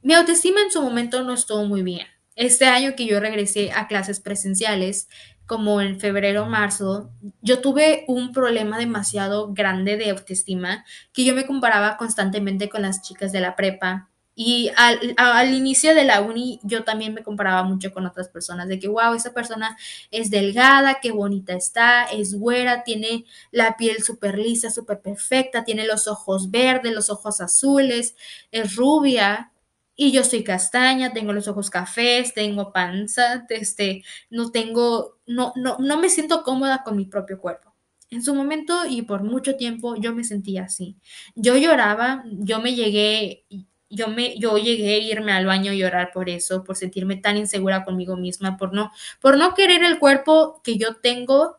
Mi autoestima en su momento no estuvo muy bien. Este año que yo regresé a clases presenciales, como en febrero, marzo, yo tuve un problema demasiado grande de autoestima que yo me comparaba constantemente con las chicas de la prepa. Y al, al, inicio de la uni yo también me comparaba mucho con otras personas, de que, wow, esa persona es delgada, qué bonita está, es güera, tiene la piel súper lisa, súper perfecta, tiene los ojos verdes, los ojos azules, es rubia, y yo soy castaña, tengo los ojos cafés, tengo panza, este, no tengo, no, no, no me siento cómoda con mi propio cuerpo. En su momento y por mucho tiempo yo me sentía así. Yo lloraba, yo me llegué, yo me, yo llegué a irme al baño a llorar por eso, por sentirme tan insegura conmigo misma, por no, por no querer el cuerpo que yo tengo,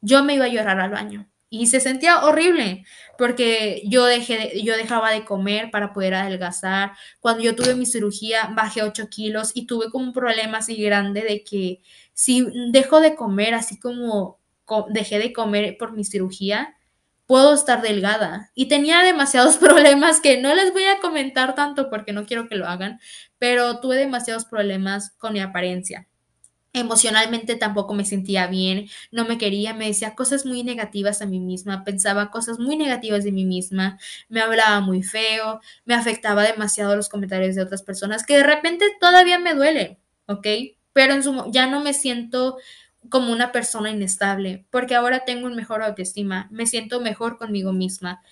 yo me iba a llorar al baño. Y se sentía horrible porque yo, dejé, yo dejaba de comer para poder adelgazar. Cuando yo tuve mi cirugía bajé 8 kilos y tuve como un problema así grande de que si dejo de comer, así como dejé de comer por mi cirugía, puedo estar delgada. Y tenía demasiados problemas que no les voy a comentar tanto porque no quiero que lo hagan, pero tuve demasiados problemas con mi apariencia emocionalmente tampoco me sentía bien, no me quería, me decía cosas muy negativas a mí misma, pensaba cosas muy negativas de mí misma, me hablaba muy feo, me afectaba demasiado los comentarios de otras personas que de repente todavía me duele, ¿ok? Pero en su, ya no me siento como una persona inestable, porque ahora tengo un mejor autoestima, me siento mejor conmigo misma,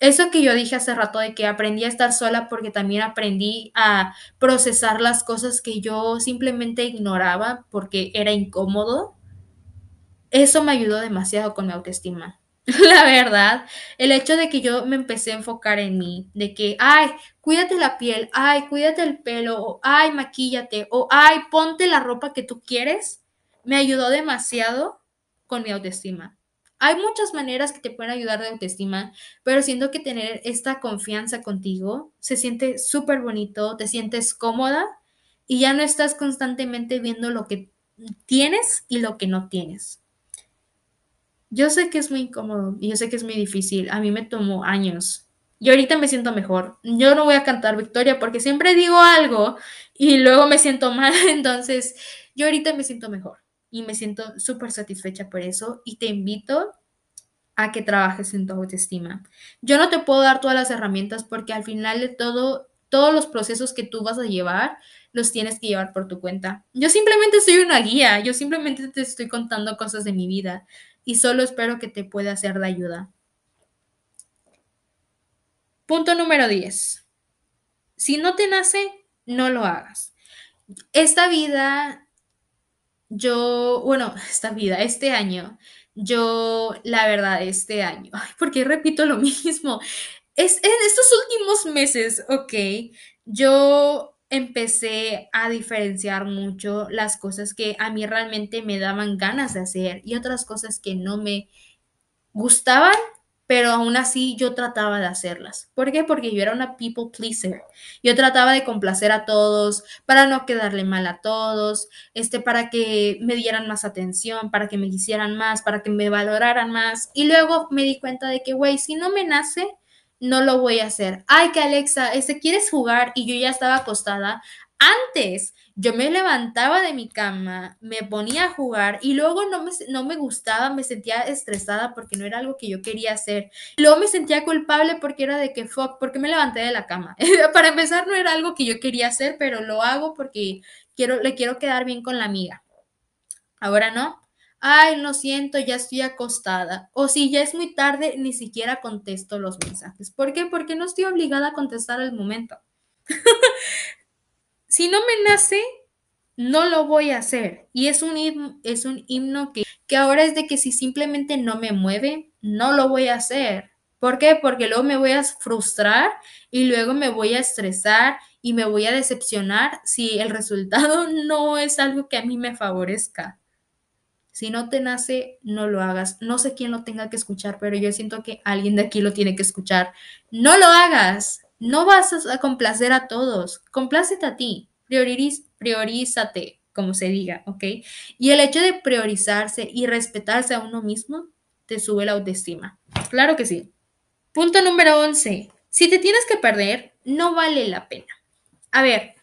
eso que yo dije hace rato de que aprendí a estar sola porque también aprendí a procesar las cosas que yo simplemente ignoraba porque era incómodo, eso me ayudó demasiado con mi autoestima. La verdad, el hecho de que yo me empecé a enfocar en mí, de que, ay, cuídate la piel, ay, cuídate el pelo, o ay, maquíllate, o ay, ponte la ropa que tú quieres, me ayudó demasiado con mi autoestima. Hay muchas maneras que te pueden ayudar de autoestima, pero siento que tener esta confianza contigo se siente súper bonito, te sientes cómoda y ya no estás constantemente viendo lo que tienes y lo que no tienes. Yo sé que es muy incómodo y yo sé que es muy difícil. A mí me tomó años. Y ahorita me siento mejor. Yo no voy a cantar victoria porque siempre digo algo y luego me siento mal. Entonces, yo ahorita me siento mejor y me siento súper satisfecha por eso y te invito a que trabajes en tu autoestima. Yo no te puedo dar todas las herramientas porque al final de todo, todos los procesos que tú vas a llevar, los tienes que llevar por tu cuenta. Yo simplemente soy una guía, yo simplemente te estoy contando cosas de mi vida y solo espero que te pueda ser de ayuda. Punto número 10. Si no te nace, no lo hagas. Esta vida yo, bueno, esta vida, este año, yo, la verdad, este año, porque repito lo mismo, es en estos últimos meses, ok, yo empecé a diferenciar mucho las cosas que a mí realmente me daban ganas de hacer y otras cosas que no me gustaban pero aún así yo trataba de hacerlas. ¿Por qué? Porque yo era una people pleaser. Yo trataba de complacer a todos, para no quedarle mal a todos, este, para que me dieran más atención, para que me quisieran más, para que me valoraran más. Y luego me di cuenta de que, güey, si no me nace, no lo voy a hacer. Ay, que Alexa, este, ¿quieres jugar? Y yo ya estaba acostada. Antes yo me levantaba de mi cama, me ponía a jugar y luego no me, no me gustaba, me sentía estresada porque no era algo que yo quería hacer. luego me sentía culpable porque era de que, fuck, ¿por qué me levanté de la cama? Para empezar, no era algo que yo quería hacer, pero lo hago porque quiero, le quiero quedar bien con la amiga. Ahora no. Ay, lo siento, ya estoy acostada. O si ya es muy tarde, ni siquiera contesto los mensajes. ¿Por qué? Porque no estoy obligada a contestar al momento. si no me nace, no lo voy a hacer. Y es un himno, es un himno que, que ahora es de que si simplemente no me mueve, no lo voy a hacer. ¿Por qué? Porque luego me voy a frustrar y luego me voy a estresar y me voy a decepcionar si el resultado no es algo que a mí me favorezca. Si no te nace, no lo hagas. No sé quién lo tenga que escuchar, pero yo siento que alguien de aquí lo tiene que escuchar. No lo hagas. No vas a complacer a todos. Complácete a ti. Prioriz priorízate, como se diga, ¿ok? Y el hecho de priorizarse y respetarse a uno mismo te sube la autoestima. Claro que sí. Punto número 11. Si te tienes que perder, no vale la pena. A ver,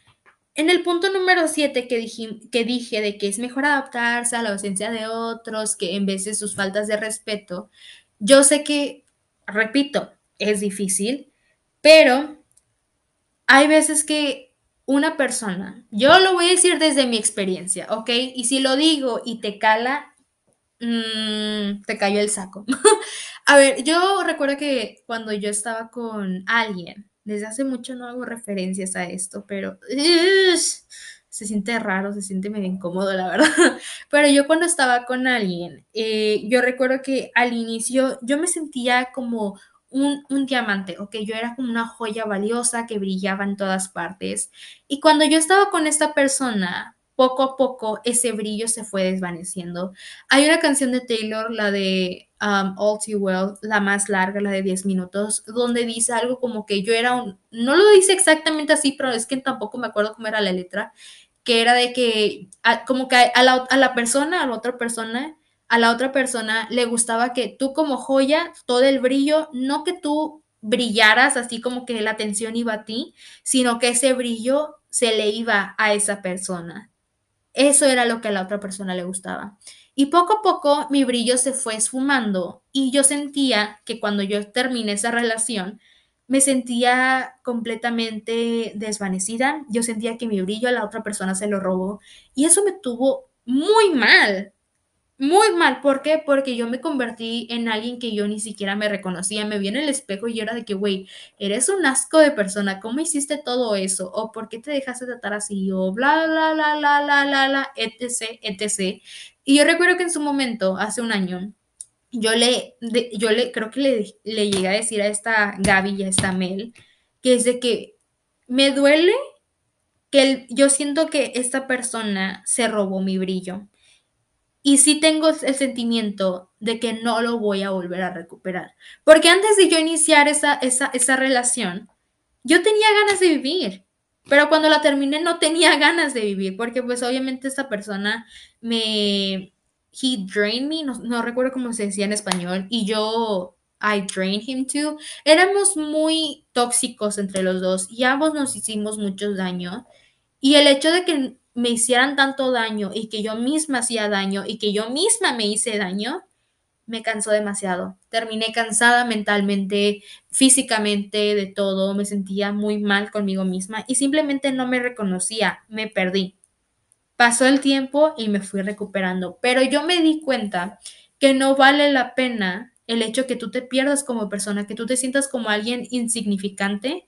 en el punto número 7 que que dije de que es mejor adaptarse a la ausencia de otros que en vez de sus faltas de respeto, yo sé que, repito, es difícil, pero hay veces que una persona, yo lo voy a decir desde mi experiencia, ¿ok? Y si lo digo y te cala, mmm, te cayó el saco. a ver, yo recuerdo que cuando yo estaba con alguien, desde hace mucho no hago referencias a esto, pero se siente raro, se siente medio incómodo, la verdad. Pero yo cuando estaba con alguien, eh, yo recuerdo que al inicio yo me sentía como un, un, diamante, ok, yo era como una joya valiosa que brillaba en todas partes. Y cuando yo estaba con esta persona, poco a poco ese brillo se fue desvaneciendo. Hay una canción de Taylor, la de um, All Too Well, la más larga, la de 10 minutos, donde dice algo como que yo era un, no lo dice exactamente así, pero es que tampoco me acuerdo cómo era la letra, que era de que como que a la, a la persona, a la otra persona, a la otra persona le gustaba que tú como joya, todo el brillo, no que tú brillaras así como que la atención iba a ti, sino que ese brillo se le iba a esa persona. Eso era lo que a la otra persona le gustaba. Y poco a poco mi brillo se fue esfumando y yo sentía que cuando yo terminé esa relación, me sentía completamente desvanecida. Yo sentía que mi brillo a la otra persona se lo robó y eso me tuvo muy mal, muy mal, ¿por qué? Porque yo me convertí en alguien que yo ni siquiera me reconocía, me vi en el espejo y era de que, güey, eres un asco de persona, ¿cómo hiciste todo eso? O ¿por qué te dejaste tratar así? O bla, bla, bla, bla, bla, bla, etc, etc. Y yo recuerdo que en su momento, hace un año, yo le, yo le, creo que le, le llegué a decir a esta Gaby y a esta Mel, que es de que me duele que yo siento que esta persona se robó mi brillo y sí tengo el sentimiento de que no lo voy a volver a recuperar. Porque antes de yo iniciar esa, esa, esa relación, yo tenía ganas de vivir, pero cuando la terminé no tenía ganas de vivir, porque pues obviamente esta persona me... He drained me, no, no recuerdo cómo se decía en español, y yo I drained him too. Éramos muy tóxicos entre los dos y ambos nos hicimos mucho daño. Y el hecho de que me hicieran tanto daño y que yo misma hacía daño y que yo misma me hice daño, me cansó demasiado. Terminé cansada mentalmente, físicamente, de todo. Me sentía muy mal conmigo misma y simplemente no me reconocía, me perdí. Pasó el tiempo y me fui recuperando, pero yo me di cuenta que no vale la pena el hecho que tú te pierdas como persona, que tú te sientas como alguien insignificante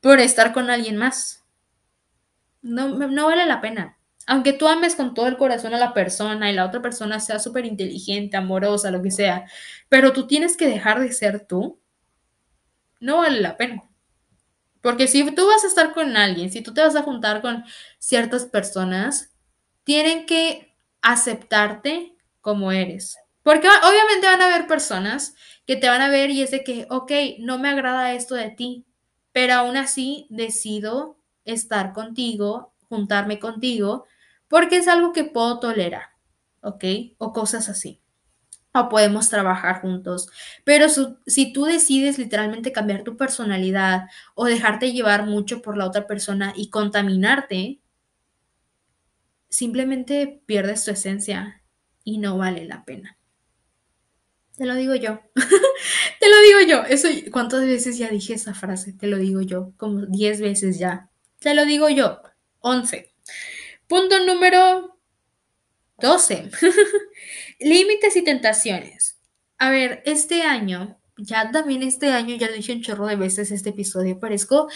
por estar con alguien más no, no vale la pena. Aunque tú ames con todo el corazón a la persona y la otra persona sea súper inteligente, amorosa, lo que sea, pero tú tienes que dejar de ser tú, no vale la pena. Porque si tú vas a estar con alguien, si tú te vas a juntar con ciertas personas, tienen que aceptarte como eres. Porque obviamente van a haber personas que te van a ver y es de que, ok, no me agrada esto de ti, pero aún así decido estar contigo, juntarme contigo, porque es algo que puedo tolerar, ¿ok? O cosas así. O podemos trabajar juntos. Pero si tú decides literalmente cambiar tu personalidad o dejarte llevar mucho por la otra persona y contaminarte, simplemente pierdes tu esencia y no vale la pena. Te lo digo yo. Te lo digo yo. Eso, ¿cuántas veces ya dije esa frase? Te lo digo yo, como 10 veces ya. Te lo digo yo. 11. Punto número 12. Límites y tentaciones. A ver, este año, ya también este año, ya lo dije un chorro de veces este episodio, parezco,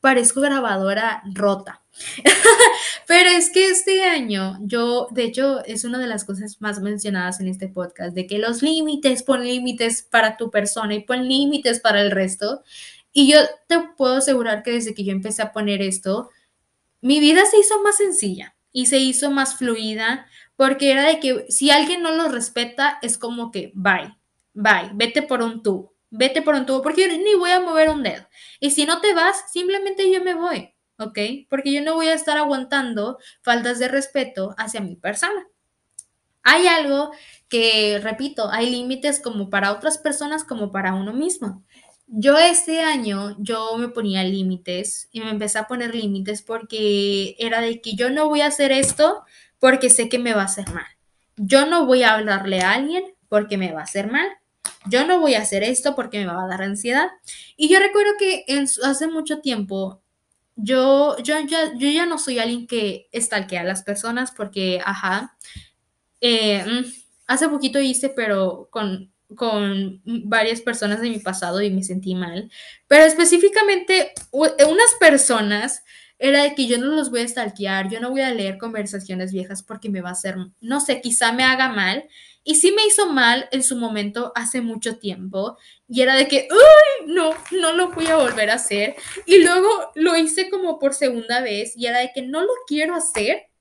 parezco grabadora rota. Pero es que este año, yo, de hecho, es una de las cosas más mencionadas en este podcast, de que los límites, pon límites para tu persona y pon límites para el resto. Y yo te puedo asegurar que desde que yo empecé a poner esto, mi vida se hizo más sencilla. y se hizo más fluida porque era de que si alguien no lo respeta es como que bye, bye, vete por un tubo, vete por un tubo porque ni voy a mover un dedo. Y si no te vas, simplemente yo me voy, ¿ok? Porque yo no voy a estar aguantando faltas de respeto hacia mi persona. Hay algo que, repito, hay límites como para otras personas como para uno mismo. Yo este año, yo me ponía límites y me empecé a poner límites porque era de que yo no voy a hacer esto porque sé que me va a hacer mal. Yo no voy a hablarle a alguien porque me va a hacer mal. Yo no voy a hacer esto porque me va a dar ansiedad. Y yo recuerdo que hace mucho tiempo yo, yo, ya, yo ya no soy alguien que estalquea a las personas porque, ajá, eh, mm, hace poquito hice, pero con, con varias personas de mi pasado y me sentí mal. Pero específicamente unas personas era de que yo no los voy a stalkear, yo no voy a leer conversaciones viejas porque me va a hacer, no sé, quizá me haga mal. Y sí me hizo mal en su momento hace mucho tiempo. Y era de que, uy, no, no lo voy a volver a hacer. Y luego lo hice como por segunda vez y era de que no lo quiero hacer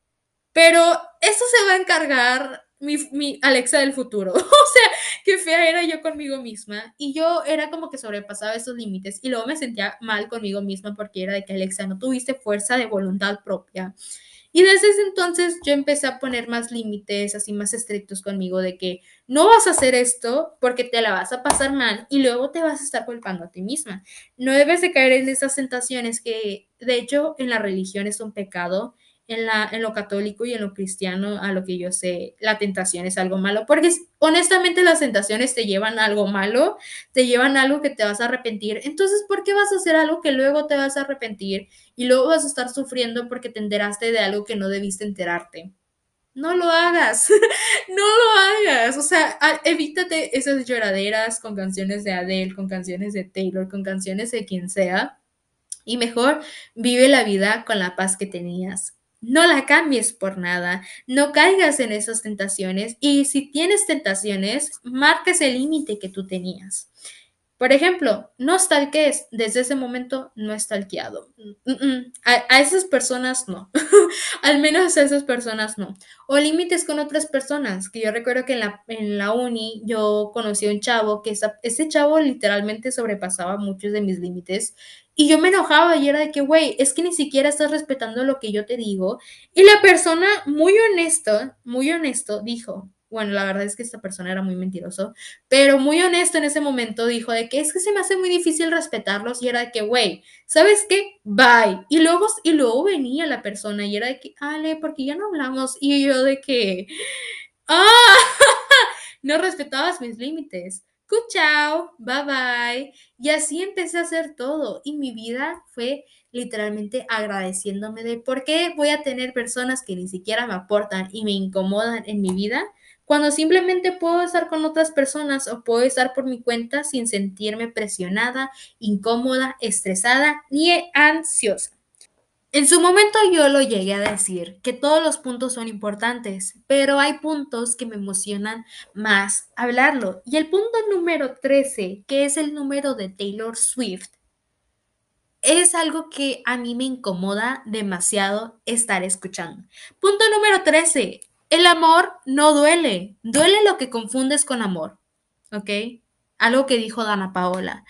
pero eso se va a encargar mi, Alexa del futuro. o sea, qué fea era yo conmigo misma. Y yo era como que sobrepasaba esos límites. Y luego me sentía mal conmigo misma porque era de que Alexa no tuviste fuerza de voluntad propia. Y desde ese entonces yo empecé a poner más límites, así más estrictos conmigo, de que no vas a hacer esto porque te la vas a pasar mal y luego te vas a estar culpando a ti misma. No debes de caer en esas tentaciones que, de hecho, en la religión es un pecado en, lo católico y en lo cristiano, a lo que yo sé, la tentación es algo malo, porque honestamente las tentaciones te llevan algo malo, te llevan algo que te vas a arrepentir. Entonces, ¿por qué vas a hacer algo que luego te vas a arrepentir y luego vas a estar sufriendo porque te enteraste de algo que no debiste enterarte? No lo hagas, no lo hagas, o sea, evítate esas lloraderas con canciones de Adele, con canciones de Taylor, con canciones de quien sea, y mejor vive la vida con la paz que tenías no la cambies por nada, no caigas en esas tentaciones y si tienes tentaciones, marques el límite que tú tenías. Por ejemplo, no stalkees, desde ese momento no stalkeado. A, a, esas personas no, al menos a esas personas no. O límites con otras personas, que yo recuerdo que en la, en la uni yo conocí a un chavo que ese chavo literalmente sobrepasaba muchos de mis límites y yo me enojaba y era de que, güey, es que ni siquiera estás respetando lo que yo te digo. Y la persona, muy honesto, muy honesto, dijo, bueno, la verdad es que esta persona era muy mentiroso, pero muy honesto en ese momento dijo de que es que se me hace muy difícil respetarlos y era de que, güey, ¿sabes qué? Bye. Y luego, y luego venía la persona y era de que, Ale, porque ya no hablamos. Y yo de que, ah, no respetabas mis límites chao, bye bye. Y así empecé a hacer todo y mi vida fue literalmente agradeciéndome de por qué voy a tener personas que ni siquiera me aportan y me incomodan en mi vida cuando simplemente puedo estar con otras personas o puedo estar por mi cuenta sin sentirme presionada, incómoda, estresada ni ansiosa. En su momento yo lo llegué a decir, que todos los puntos son importantes, pero hay puntos que me emocionan más hablarlo. Y el punto número 13, que es el número de Taylor Swift, es algo que a mí me incomoda demasiado estar escuchando. Punto número 13, el amor no duele, duele lo que confundes con amor, ¿ok? Algo que dijo Dana Paola.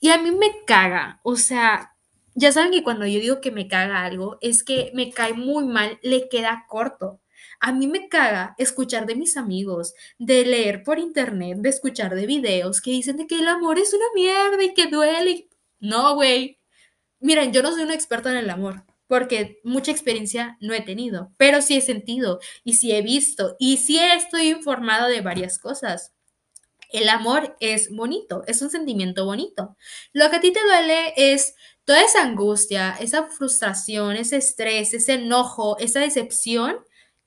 Y a mí me caga, o sea, ya saben que cuando yo digo que me caga algo, es que me cae muy mal, le queda corto. A mí me caga escuchar de mis amigos, de leer por internet, de escuchar de videos que dicen de que el amor es una mierda y que duele. No, güey. Miren, yo no soy una experta en el amor, porque mucha experiencia no he tenido, pero sí he sentido y sí he visto y sí estoy informada de varias cosas. El amor es bonito, es un sentimiento bonito. Lo que a ti te duele es toda esa angustia, esa frustración, ese estrés, ese enojo, esa decepción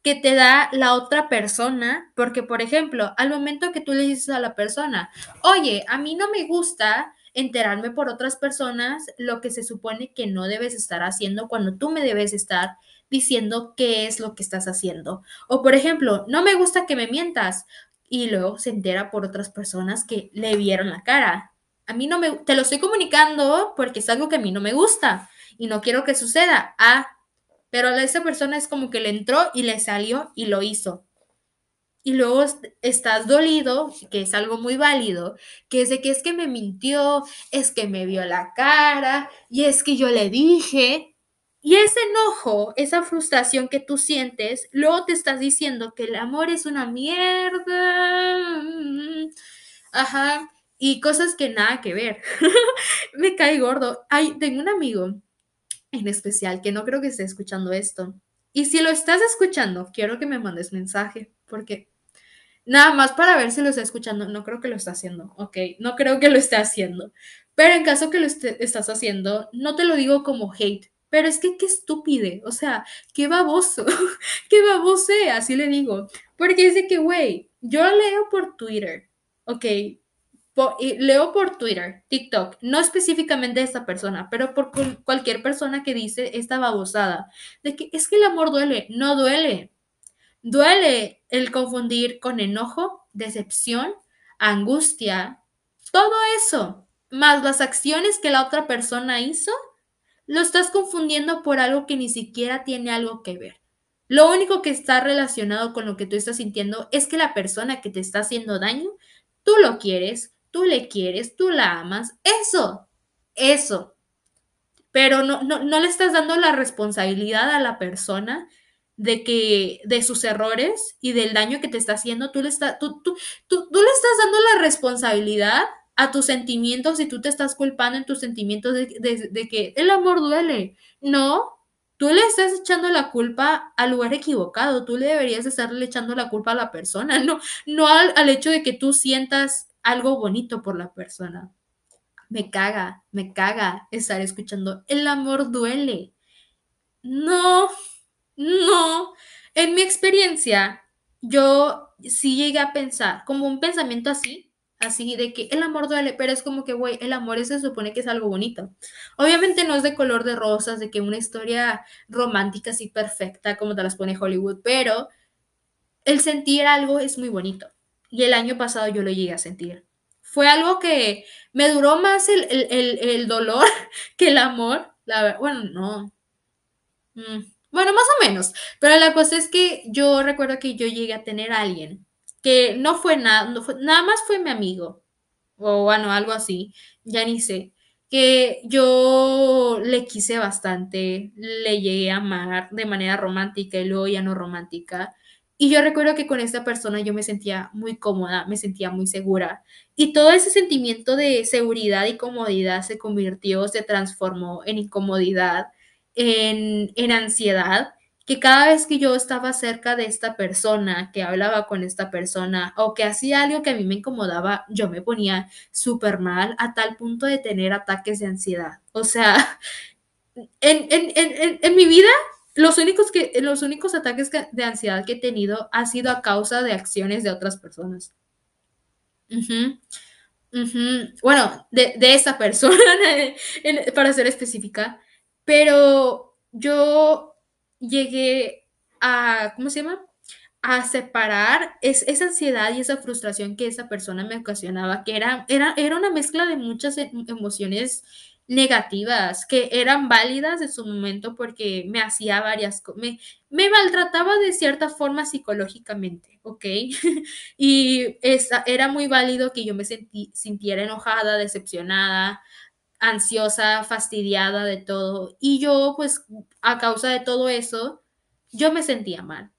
que te da la otra persona, porque por ejemplo, al momento que tú le dices a la persona, oye, a mí no me gusta enterarme por otras personas lo que se supone que no debes estar haciendo cuando tú me debes estar diciendo qué es lo que estás haciendo. O por ejemplo, no me gusta que me mientas y luego se entera por otras personas que le vieron la cara a mí no me, te lo estoy comunicando porque es algo que a mí no me gusta y no quiero que suceda. Ah, pero a esa persona es como que le entró y le salió y lo hizo. Y luego estás dolido, que es algo muy válido, que es de que es que me mintió, es que me vio la cara, y es que yo le dije. Y ese enojo, esa frustración que tú sientes, luego te estás diciendo que el amor es una mierda. Ajá. Y cosas que nada que ver. me cae gordo. Ay, tengo un amigo en especial que no creo que esté escuchando esto. Y si lo estás escuchando, quiero que me mandes mensaje, porque Nada más para ver si lo está escuchando. No creo que lo está haciendo, ¿ok? No creo que lo esté haciendo. Pero en caso que lo estás haciendo, no te lo digo como hate, pero es que qué estúpide, o sea, qué baboso, qué babose, así le digo. Porque dice que, güey, yo leo por Twitter, ¿ok? Leo por Twitter, TikTok, no específicamente de esta persona, pero por cualquier persona que dice esta babosada, de que es que el amor duele, no duele, Duele el confundir con enojo, decepción, angustia, todo eso, más las acciones que la otra persona hizo, lo estás confundiendo por algo que ni siquiera tiene algo que ver. Lo único que está relacionado con lo que tú estás sintiendo es que la persona que te está haciendo daño, tú lo quieres, tú le quieres, tú la amas. Eso, eso. Pero no, no, no le estás dando la responsabilidad a la persona de que de sus errores y del daño que te está haciendo, tú le, está, tú, tú, tú, le estás dando la responsabilidad a tus sentimientos y tú te estás culpando en tus sentimientos de, de, que el amor duele. No, tú le estás echando la culpa al lugar equivocado, tú le deberías estarle echando la culpa a la persona, no, no al, al hecho de que tú sientas algo bonito por la persona. Me caga, me caga estar escuchando, el amor duele. No, no, en mi experiencia, yo sí llegué a pensar, como un pensamiento así, así de que el amor duele, pero es como que, güey, el amor se supone que es algo bonito. Obviamente no es de color de rosas, de que una historia romántica así perfecta como te las pone Hollywood, pero el sentir algo es muy bonito. Y el año pasado yo lo llegué a sentir. Fue algo que me duró más el, dolor que el amor. La, bueno, no. Mm. Bueno, más o menos. Pero la cosa es que yo recuerdo que yo llegué a tener a alguien que no fue nada, nada más fue mi amigo. O bueno, algo así. Ya ni sé. Que yo le quise bastante, le llegué a amar de manera romántica y luego ya no romántica. Y yo recuerdo que con esta persona yo me sentía muy cómoda, me sentía muy segura. Y todo ese sentimiento de seguridad y comodidad se convirtió, se transformó en incomodidad en, ansiedad, que cada vez que yo estaba cerca de esta persona, que hablaba con esta persona o que hacía algo que a mí me incomodaba, yo me ponía súper mal a tal punto de tener ataques de ansiedad. O sea, en, mi vida, los únicos, que, los únicos ataques de ansiedad que he tenido ha sido a causa de acciones de otras personas. Bueno, de, esa persona, para ser específica. Pero yo llegué a, ¿cómo se llama? A separar esa ansiedad y esa frustración que esa persona me ocasionaba, que era, era, era una mezcla de muchas e, emociones negativas que eran válidas en su momento porque me hacía varias me, me, maltrataba de cierta forma psicológicamente, ¿ok? y esa, era muy válido que yo me sentí, sintiera enojada, decepcionada, ansiosa, fastidiada de todo. Y yo, pues, a causa de todo eso, yo me sentía mal.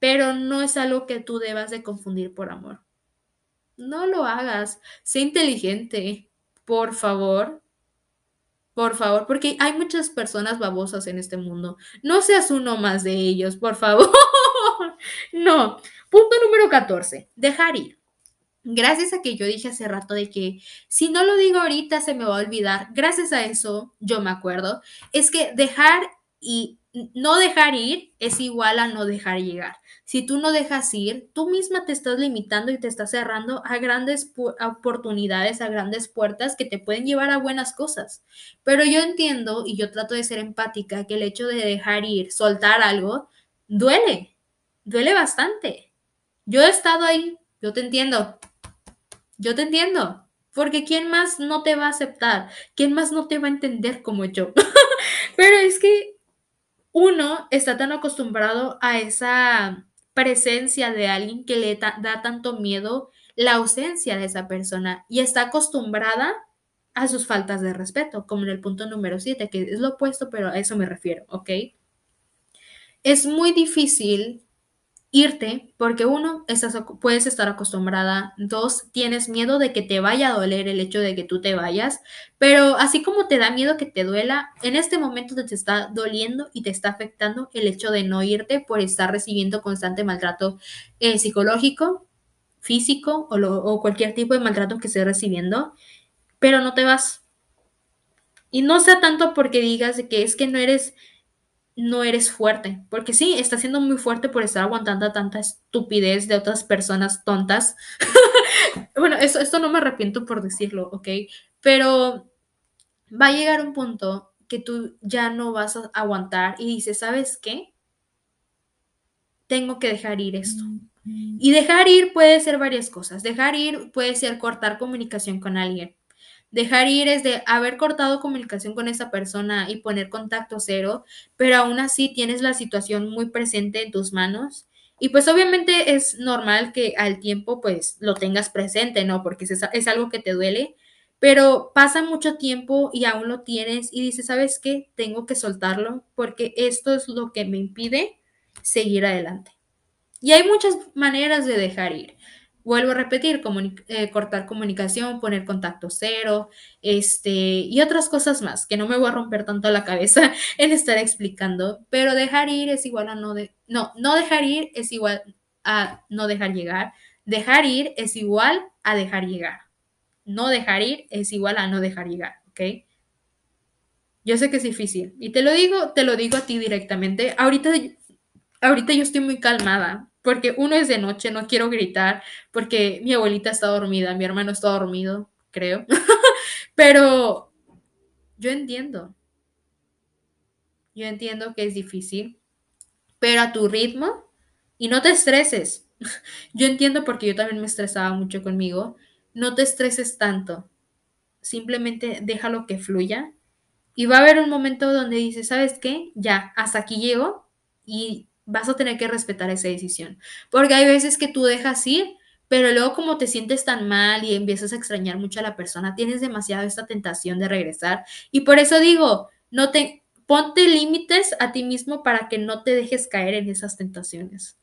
Pero no es algo que tú debas de confundir por amor. No lo hagas. Sé inteligente, por favor. Por favor, porque hay muchas personas babosas en este mundo. No seas uno más de ellos, por favor. no. Punto número 14. Dejar ir gracias a que yo dije hace rato de que si no lo digo ahorita se me va a olvidar, gracias a eso yo me acuerdo, es que dejar y no dejar ir es igual a no dejar llegar. Si tú no dejas ir, tú misma te estás limitando y te estás cerrando a grandes oportunidades, a grandes puertas que te pueden llevar a buenas cosas. Pero yo entiendo y yo trato de ser empática que el hecho de dejar ir, soltar algo, duele, duele bastante. Yo he estado ahí, yo te entiendo, yo te entiendo, porque ¿quién más no te va a aceptar? ¿Quién más no te va a entender como yo? Pero es que uno está tan acostumbrado a esa presencia de alguien que le da tanto miedo la ausencia de esa persona y está acostumbrada a sus faltas de respeto, como en el punto número 7, que es lo opuesto, pero a eso me refiero, ¿ok? Es muy difícil irte porque uno, estás, puedes estar acostumbrada, dos, tienes miedo de que te vaya a doler el hecho de que tú te vayas, pero así como te da miedo que te duela, en este momento te está doliendo y te está afectando el hecho de no irte por estar recibiendo constante maltrato eh, psicológico, físico o, cualquier tipo de maltrato que estés recibiendo, pero no te vas. Y no sea tanto porque digas que es que no eres no eres fuerte, porque sí, estás siendo muy fuerte por estar aguantando tanta estupidez de otras personas tontas. bueno, eso, esto no me arrepiento por decirlo, ¿ok? Pero va a llegar un punto que tú ya no vas a aguantar y dices, ¿sabes qué? Tengo que dejar ir esto. Y dejar ir puede ser varias cosas. Dejar ir puede ser cortar comunicación con alguien. Dejar ir es de haber cortado comunicación con esa persona y poner contacto cero, pero aún así tienes la situación muy presente en tus manos. Y pues obviamente es normal que al tiempo pues lo tengas presente, ¿no? Porque es, es algo que te duele, pero pasa mucho tiempo y aún lo tienes y dices, ¿sabes qué? Tengo que soltarlo porque esto es lo que me impide seguir adelante. Y hay muchas maneras de dejar ir. Vuelvo a repetir, eh, cortar comunicación, poner contacto cero, este, y otras cosas más, que no me voy a romper tanto la cabeza en estar explicando, pero dejar ir es igual a no, de, no, no dejar ir es igual a no dejar llegar, dejar ir es igual a dejar llegar, no dejar ir es igual a no dejar llegar, ¿ok? Yo sé que es difícil, y te lo digo, te lo digo a ti directamente, ahorita, ahorita yo estoy muy calmada, porque uno es de noche, no quiero gritar, porque mi abuelita está dormida, mi hermano está dormido, creo. Pero yo entiendo. Yo entiendo que es difícil, pero a tu ritmo y no te estreses. Yo entiendo porque yo también me estresaba mucho conmigo. No te estreses tanto. Simplemente déjalo que fluya. Y va a haber un momento donde dices, ¿sabes qué? Ya, hasta aquí llego y vas a tener que respetar esa decisión. Porque hay veces que tú dejas ir, pero luego como te sientes tan mal y empiezas a extrañar mucho a la persona, tienes demasiado esta tentación de regresar. Y por eso digo, no te ponte límites a ti mismo para que no te dejes caer en esas tentaciones.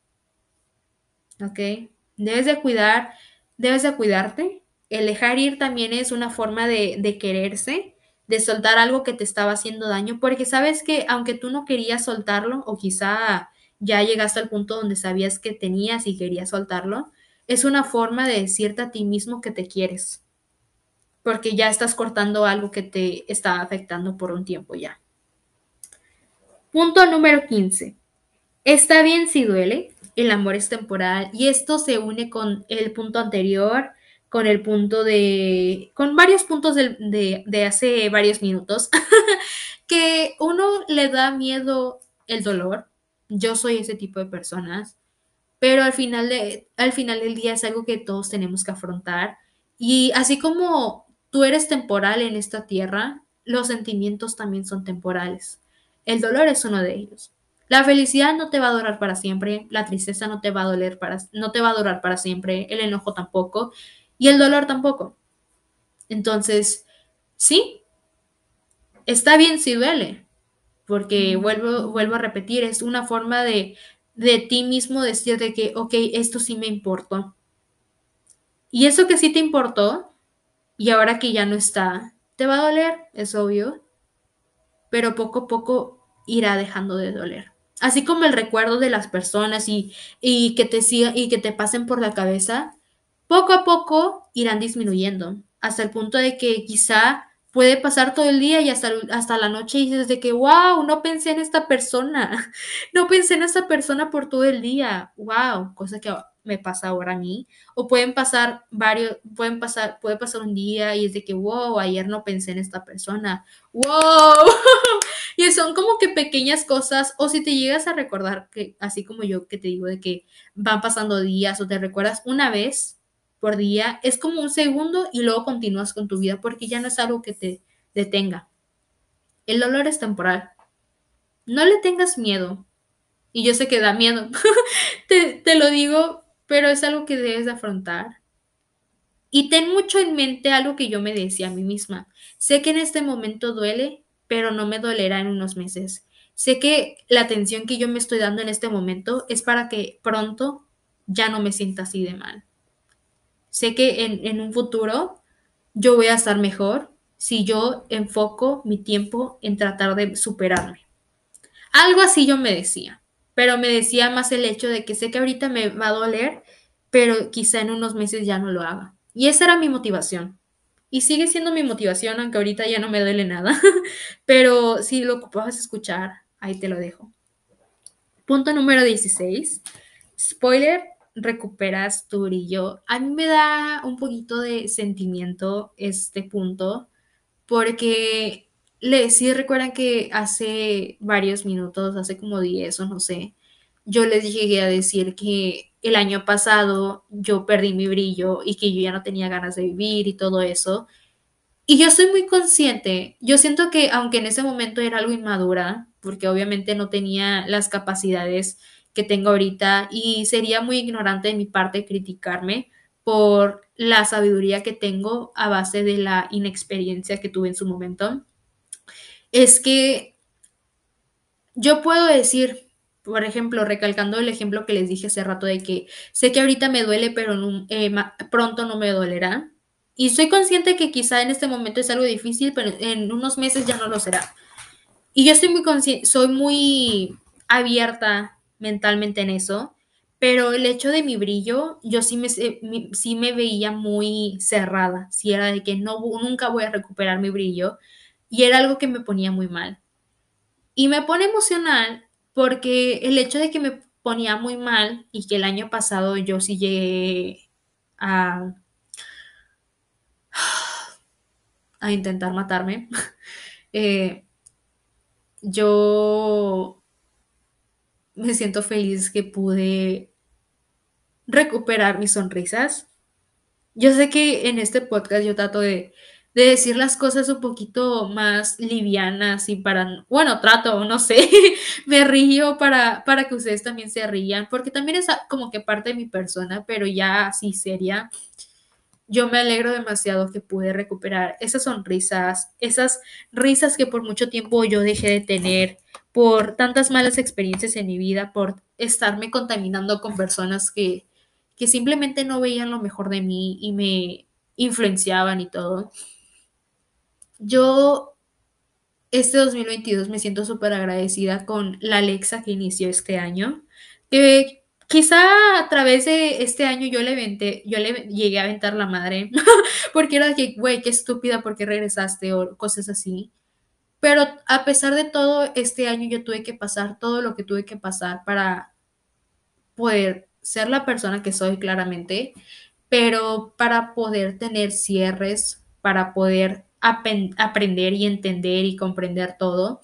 ¿Ok? Debes de cuidar, debes de cuidarte. El dejar ir también es una forma de, de quererse, de soltar algo que te estaba haciendo daño, porque sabes que aunque tú no querías soltarlo o quizá ya llegaste al punto donde sabías que tenías y querías soltarlo, es una forma de decirte a ti mismo que te quieres, porque ya estás cortando algo que te está afectando por un tiempo ya. Punto número 15. Está bien si duele, el amor es temporal y esto se une con el punto anterior, con el punto de, con varios puntos de, de hace varios minutos, que uno le da miedo el dolor, yo soy ese tipo de personas, pero al final, de, al final del día es algo que todos tenemos que afrontar. Y así como tú eres temporal en esta tierra, los sentimientos también son temporales. El dolor es uno de ellos. La felicidad no te va a durar para siempre, la tristeza no te va a doler para no te va a durar para siempre, el enojo tampoco y el dolor tampoco. Entonces, sí, está bien si duele, porque vuelvo, vuelvo a repetir, es una forma de, de ti mismo decirte que, ok, esto sí me importó. Y eso que sí te importó, y ahora que ya no está, te va a doler, es obvio, pero poco a poco irá dejando de doler. Así como el recuerdo de las personas y, y que te siga, y que te pasen por la cabeza, poco a poco irán disminuyendo, hasta el punto de que quizá puede pasar todo el día y hasta, hasta la noche y dices de que, wow, no pensé en esta persona, no pensé en esta persona por todo el día, wow, cosa que me pasa ahora a mí, o pueden pasar varios, pueden pasar, puede pasar un día y es de que, wow, ayer no pensé en esta persona, wow, y son como que pequeñas cosas, o si te llegas a recordar que, así como yo que te digo de que van pasando días o te recuerdas una vez, por día, es como un segundo y luego continúas con tu vida porque ya no es algo que te detenga. El dolor es temporal. no le tengas miedo. Y yo sé que da miedo, te, te lo digo, pero es algo que debes de afrontar. Y ten mucho en mente algo que yo me decía a mí misma. Sé que en este momento duele, pero no me dolerá en unos meses. Sé que la atención que yo me estoy dando en este momento es para que pronto ya no me sienta así de mal. Sé que en, en un futuro yo voy a estar mejor si yo enfoco mi tiempo en tratar de superarme. Algo así yo me decía, pero me decía más el hecho de que sé que ahorita me va a doler, pero quizá en unos meses ya no lo haga. Y esa era mi motivación. Y sigue siendo mi motivación, aunque ahorita ya no me duele nada. pero si lo ocupabas escuchar, ahí te lo dejo. Punto número 16. Spoiler, recuperas tu brillo. A mí me da un poquito de sentimiento este punto, porque le, sí recuerdan que hace varios minutos, hace como 10 o no sé, yo les llegué a decir que el año pasado yo perdí mi brillo y que yo ya no tenía ganas de vivir y todo eso. Y yo soy muy consciente, yo siento que aunque en ese momento era algo inmadura, porque obviamente no tenía las capacidades que tengo ahorita y sería muy ignorante de mi parte criticarme por la sabiduría que tengo a base de la inexperiencia que tuve en su momento, es que yo puedo decir, por ejemplo, recalcando el ejemplo que les dije hace rato de que sé que ahorita me duele, pero eh, pronto no me dolerá. Y soy consciente que quizá en este momento es algo difícil, pero en unos meses ya no lo será. Y yo estoy muy consciente, soy muy abierta mentalmente en eso, pero el hecho de mi brillo, yo sí me, sí me veía muy cerrada, si era de que no, nunca voy a recuperar mi brillo, y era algo que me ponía muy mal. Y me pone emocional porque el hecho de que me ponía muy mal y que el año pasado yo sí llegué a, a intentar matarme, eh, yo me siento feliz que pude recuperar mis sonrisas. Yo sé que en este podcast yo trato de, de decir las cosas un poquito más livianas y para, bueno, trato, no sé, me río para, para que ustedes también se rían, porque también es como que parte de mi persona, pero ya así seria yo me alegro demasiado que pude recuperar esas sonrisas, esas risas que por mucho tiempo yo dejé de tener, por tantas malas experiencias en mi vida, por estarme contaminando con personas que, que simplemente no veían lo mejor de mí y me influenciaban y todo. Yo este 2022 me siento súper agradecida con la Alexa que inició este año, que Quizá a través de este año yo le yo le llegué a aventar la madre, porque era que, güey, qué estúpida, porque regresaste? O cosas así. Pero a pesar de todo, este año yo tuve que pasar todo lo que tuve que pasar para poder ser la persona que soy claramente, pero para poder tener cierres, para poder aprender y entender y comprender todo,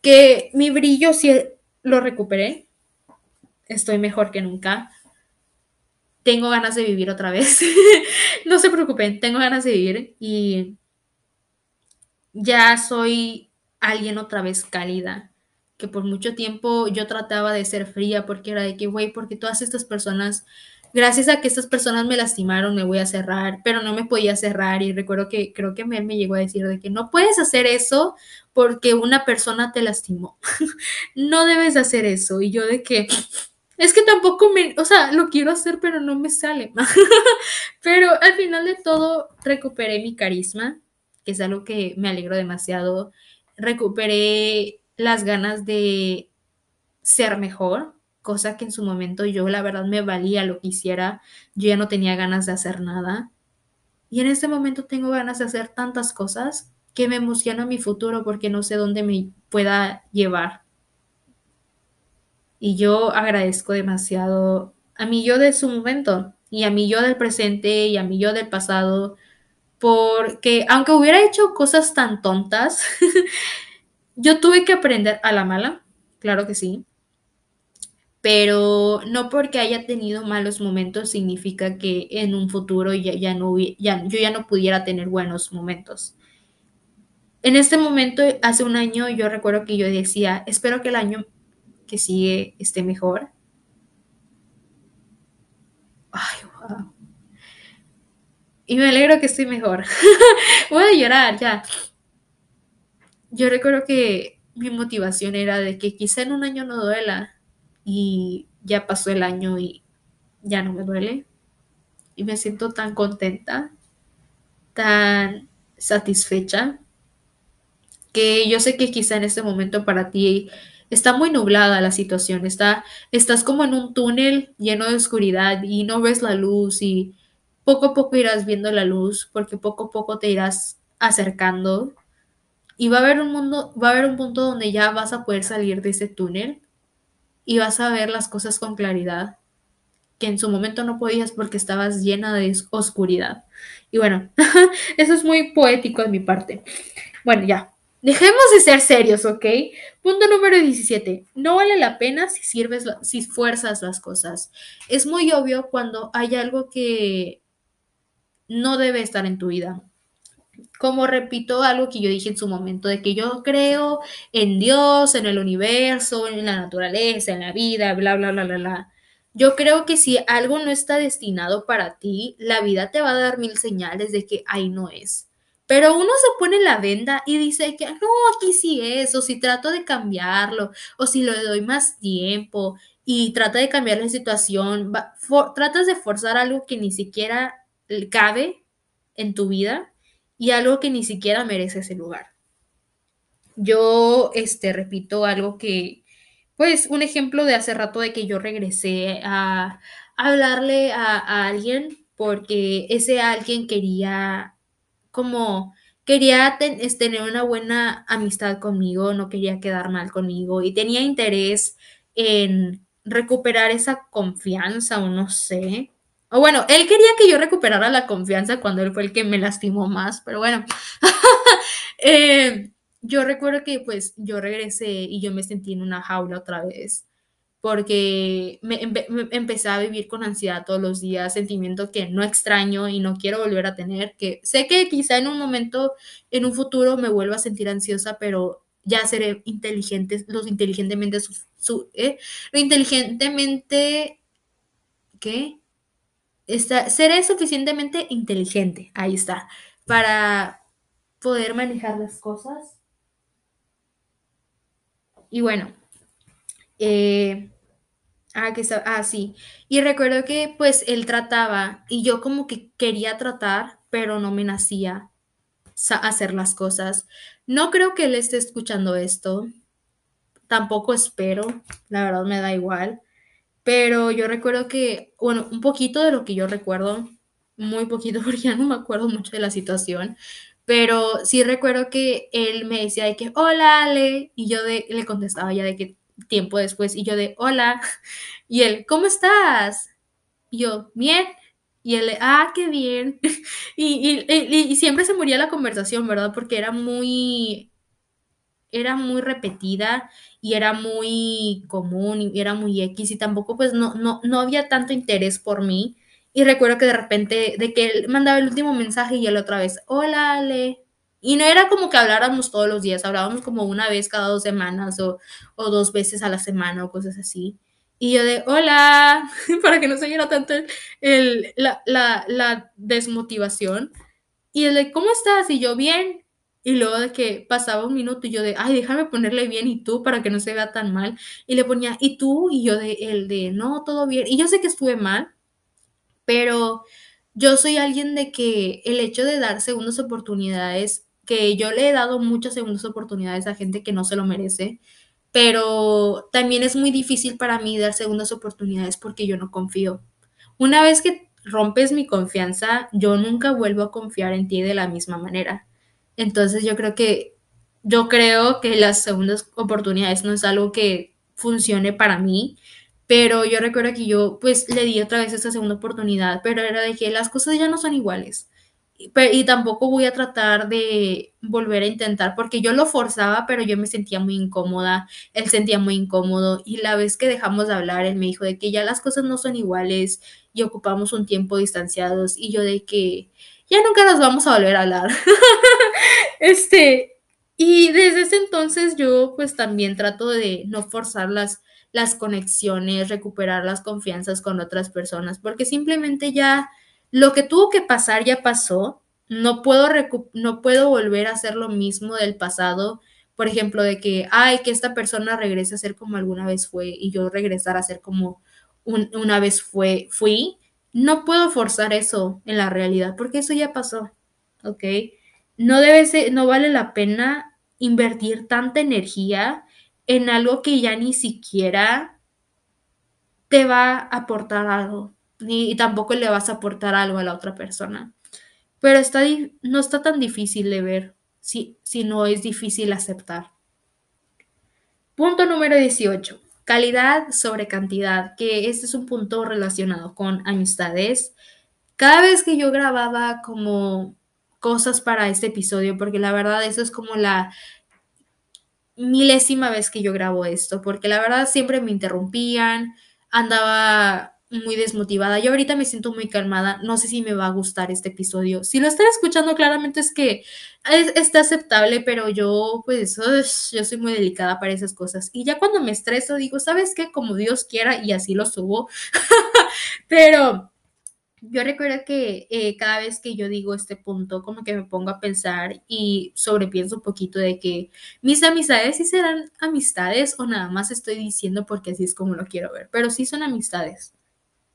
que mi brillo sí lo recuperé, estoy mejor que nunca. Tengo ganas de vivir otra vez. no se preocupen, tengo ganas de vivir y ya soy alguien otra vez cálida. Que por mucho tiempo yo trataba de ser fría porque era de que, güey, porque todas estas personas, gracias a que estas personas me lastimaron, me voy a cerrar, pero no me podía cerrar. Y recuerdo que creo que me, llegó a decir de que no puedes hacer eso porque una persona te lastimó. no debes hacer eso. Y yo de que, es que tampoco me, o sea, lo quiero hacer, pero no me sale. pero al final de todo, recuperé mi carisma, es algo que me alegro demasiado. Recuperé las ganas de ser mejor, cosa que en su momento yo la verdad me valía lo que hiciera. Yo ya no tenía ganas de hacer nada. Y en este momento tengo ganas de hacer tantas cosas que me emociona mi futuro porque no sé dónde me pueda llevar. Y yo agradezco demasiado a mi yo de su momento y a mi yo del presente y a mi yo del pasado, porque aunque hubiera hecho cosas tan tontas, yo tuve que aprender a la mala, claro que sí, pero no porque haya tenido malos momentos significa que en un futuro ya, ya no, ya, yo ya no pudiera tener buenos momentos. En este momento, hace un año, yo recuerdo que yo decía, espero que el año que sigue esté mejor. Ay. Y me alegro que estoy mejor. Voy a llorar ya. Yo recuerdo que mi motivación era de que quizá en un año no duela y ya pasó el año y ya no me duele. Y me siento tan contenta, tan satisfecha, que yo sé que quizá en este momento para ti está muy nublada la situación, está, estás como en un túnel lleno de oscuridad y no ves la luz y poco a poco irás viendo la luz porque poco a poco te irás acercando y va a haber un mundo, va a haber un punto donde ya vas a poder salir de ese túnel y vas a ver las cosas con claridad que en su momento no podías porque estabas llena de oscuridad. Y bueno, eso es muy poético de mi parte. Bueno, ya. Dejemos de ser serios, ¿ok? Punto número 17. No vale la pena si sirves, si fuerzas las cosas. Es muy obvio cuando hay algo que no debe estar en tu vida como repito algo que yo dije en su momento, de que yo creo en Dios, en el universo, en la naturaleza, en la vida, bla, bla, bla, bla, bla. Yo creo que si algo no está destinado para ti, la vida te va a dar mil señales de que ahí no es. Pero uno se pone la venda y dice que no, aquí sí es, o si trato de cambiarlo, o si le doy más tiempo y trata de cambiar la situación, tratas de forzar algo que ni siquiera cabe en tu vida y algo que ni siquiera merece ese lugar. Yo, este, repito algo que, pues, un ejemplo de hace rato de que yo regresé a, hablarle a, alguien porque ese alguien quería, como, quería tener una buena amistad conmigo, no quería quedar mal conmigo y tenía interés en recuperar esa confianza o no sé. O bueno, él quería que yo recuperara la confianza cuando él fue el que me lastimó más, pero bueno. eh, yo recuerdo que pues yo regresé y yo me sentí en una jaula otra vez, porque me, me, empecé a vivir con ansiedad todos los días, sentimiento que no extraño y no quiero volver a tener, que sé que quizá en un momento, en un futuro me vuelva a sentir ansiosa, pero ya seré inteligente, los inteligentemente, su, ¿eh? lo inteligentemente, ¿qué? Seré suficientemente inteligente, ahí está, para poder manejar las cosas. Y bueno, eh, ah, que, ah, sí. Y recuerdo que pues él trataba y yo como que quería tratar, pero no me nacía hacer las cosas. No creo que él esté escuchando esto. Tampoco espero, la verdad me da igual. Pero yo recuerdo que, bueno, un poquito de lo que yo recuerdo, muy poquito porque ya no me acuerdo mucho de la situación, pero sí recuerdo que él me decía de que, hola Ale, y yo de, le contestaba ya de que tiempo después, y yo de, hola, y él, ¿cómo estás? Y yo, bien, y él, ah, qué bien, y, y, y siempre se moría la conversación, ¿verdad? Porque era muy, era muy repetida y era muy común y era muy X y tampoco pues no, no, no había tanto interés por mí. Y recuerdo que de repente, de que él mandaba el último mensaje y él otra vez, hola Ale. Y no era como que habláramos todos los días, hablábamos como una vez cada dos semanas o, o dos veces a la semana o cosas así. Y yo de, hola, para que no se oyera tanto el, la, la, la desmotivación. Y él de, ¿cómo estás? Y yo, bien. Y luego de que pasaba un minuto y yo de, ay, déjame ponerle bien y tú para que no se vea tan mal. Y le ponía, ¿y tú? Y yo de, el de, no, todo bien. Y yo sé que estuve mal, pero yo soy alguien de que el hecho de dar segundas oportunidades, que yo le he dado muchas segundas oportunidades a gente que no se lo merece, pero también es muy difícil para mí dar segundas oportunidades porque yo no confío. Una vez que rompes mi confianza, yo nunca vuelvo a confiar en ti de la misma manera. Entonces yo creo que yo creo que las segundas oportunidades no es algo que funcione para mí, pero yo recuerdo que yo pues le di otra vez esta segunda oportunidad, pero era de que las cosas ya no son iguales. Y, y tampoco voy a tratar de volver a intentar porque yo lo forzaba, pero yo me sentía muy incómoda, él sentía muy incómodo y la vez que dejamos de hablar, él me dijo de que ya las cosas no son iguales y ocupamos un tiempo distanciados y yo de que ya nunca nos vamos a volver a hablar. este, Y desde ese entonces yo pues también trato de no forzar las, las conexiones, recuperar las confianzas con otras personas, porque simplemente ya lo que tuvo que pasar ya pasó, no puedo, no puedo volver a hacer lo mismo del pasado, por ejemplo, de que, ay, que esta persona regrese a ser como alguna vez fue y yo regresar a ser como una vez fue, fui, no puedo forzar eso en la realidad, porque eso ya pasó, ¿ok? No debe ser, no vale la pena invertir tanta energía en algo que ya ni siquiera te va a aportar algo, ni tampoco le vas a aportar algo a la otra persona. Pero está, no está tan difícil de ver si, si no es difícil aceptar. Punto número 18. Calidad sobre cantidad, que este es un punto relacionado con amistades. Cada vez que yo grababa como cosas para este episodio, porque la verdad eso es como la milésima vez que yo grabo esto, porque la verdad siempre me interrumpían, andaba muy desmotivada. Yo ahorita me siento muy calmada. No sé si me va a gustar este episodio. Si lo están escuchando, claramente es que está aceptable, pero yo, pues, yo soy muy delicada para esas cosas. Y ya cuando me estreso, digo, ¿sabes qué? Como Dios quiera, y así lo subo. pero yo recuerdo que eh, cada vez que yo digo este punto, como que me pongo a pensar y sobrepienso un poquito de que mis amistades sí serán amistades o nada más estoy diciendo porque así es como lo quiero ver, pero sí son amistades.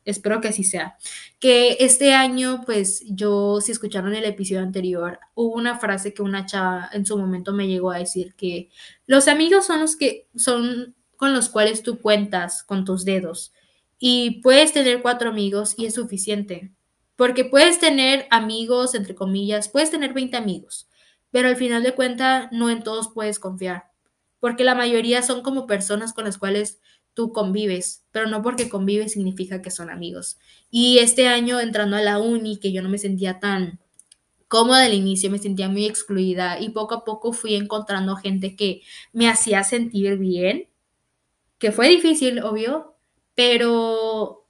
Espero que así sea. Que este año, pues yo, si escucharon el episodio anterior, hubo una frase que una chava en su momento me llegó a decir que los amigos son los que son con los cuales tú cuentas con tus dedos y puedes tener cuatro amigos y es suficiente. Porque puedes tener amigos, entre comillas, puedes tener 20 amigos, pero al final de cuentas no en todos puedes confiar. Porque la mayoría son como personas con las cuales tú convives, pero no porque convives significa que son amigos. Y este año entrando a la uni, que yo no me sentía tan cómoda al inicio, me sentía muy excluida y poco a poco fui encontrando gente que me hacía sentir bien, que fue difícil, obvio, pero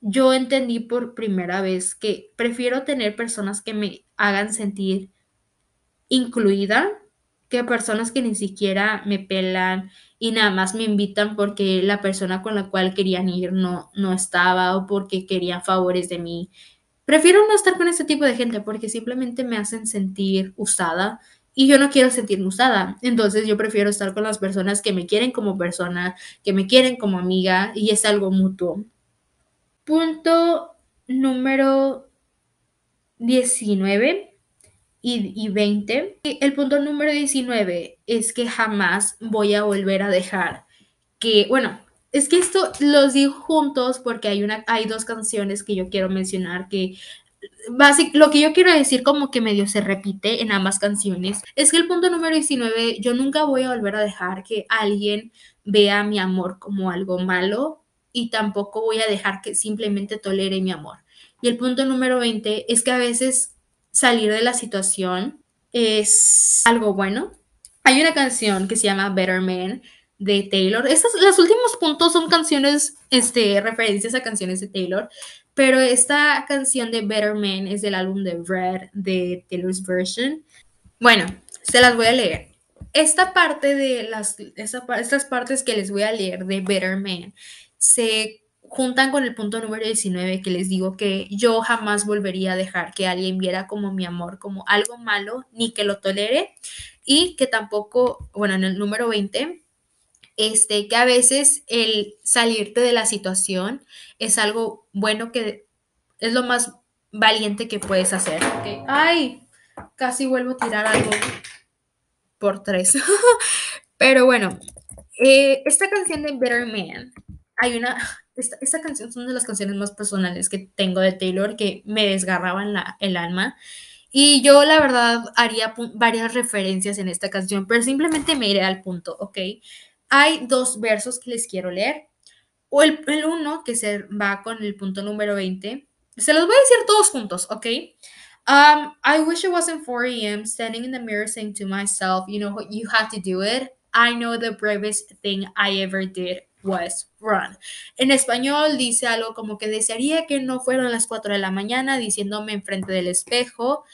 yo entendí por primera vez que prefiero tener personas que me hagan sentir incluida que personas que ni siquiera me pelan y nada más me invitan porque la persona con la cual querían ir no, no estaba o porque querían favores de mí. Prefiero no estar con ese tipo de gente porque simplemente me hacen sentir usada y yo no quiero sentirme usada. Entonces yo prefiero estar con las personas que me quieren como persona, que me quieren como amiga y es algo mutuo. Punto número 19 y, y 20. El punto número 19 es que jamás voy a volver a dejar que, bueno, es que esto los digo juntos porque hay, una, hay dos canciones que yo quiero mencionar que lo que yo quiero decir como que medio se repite en ambas canciones es que el punto número 19, yo nunca voy a volver a dejar que alguien vea mi amor como algo malo y tampoco voy a dejar que simplemente tolere mi amor. Y el punto número 20 es que a veces salir de la situación es algo bueno. Hay una canción que se llama Better Man de Taylor. Estos, los últimos puntos son canciones, este, referencias a canciones de Taylor, pero esta canción de Better Man es del álbum de Red de Taylor's Version. Bueno, se las voy a leer. Esta parte de las, estas partes que les voy a leer de Better Man se juntan con el punto número 19 que les digo que yo jamás volvería a dejar que alguien viera como mi amor como algo malo, ni que lo tolere, y que tampoco, bueno, en el número 20, este, que a veces el salirte de la situación es algo bueno que es lo más valiente que puedes hacer. Ay, casi vuelvo a tirar algo por tres. Pero bueno, eh, esta canción de Better Man, hay una, esta, canción es una de las canciones más personales que tengo de Taylor que me desgarraban la, el alma. Y yo la verdad haría varias referencias en esta canción, pero simplemente me iré al punto, ¿ok? Hay dos versos que les quiero leer. O el, uno, que se va con el punto número 20. Se los voy a decir todos juntos, ¿ok? Um, I wish it wasn't 4 a.m. standing in the mirror saying to myself, you know, you have to do it. I know the bravest thing I ever did was run. En español dice algo como que desearía que no fueran las 4 de la mañana diciéndome enfrente del espejo,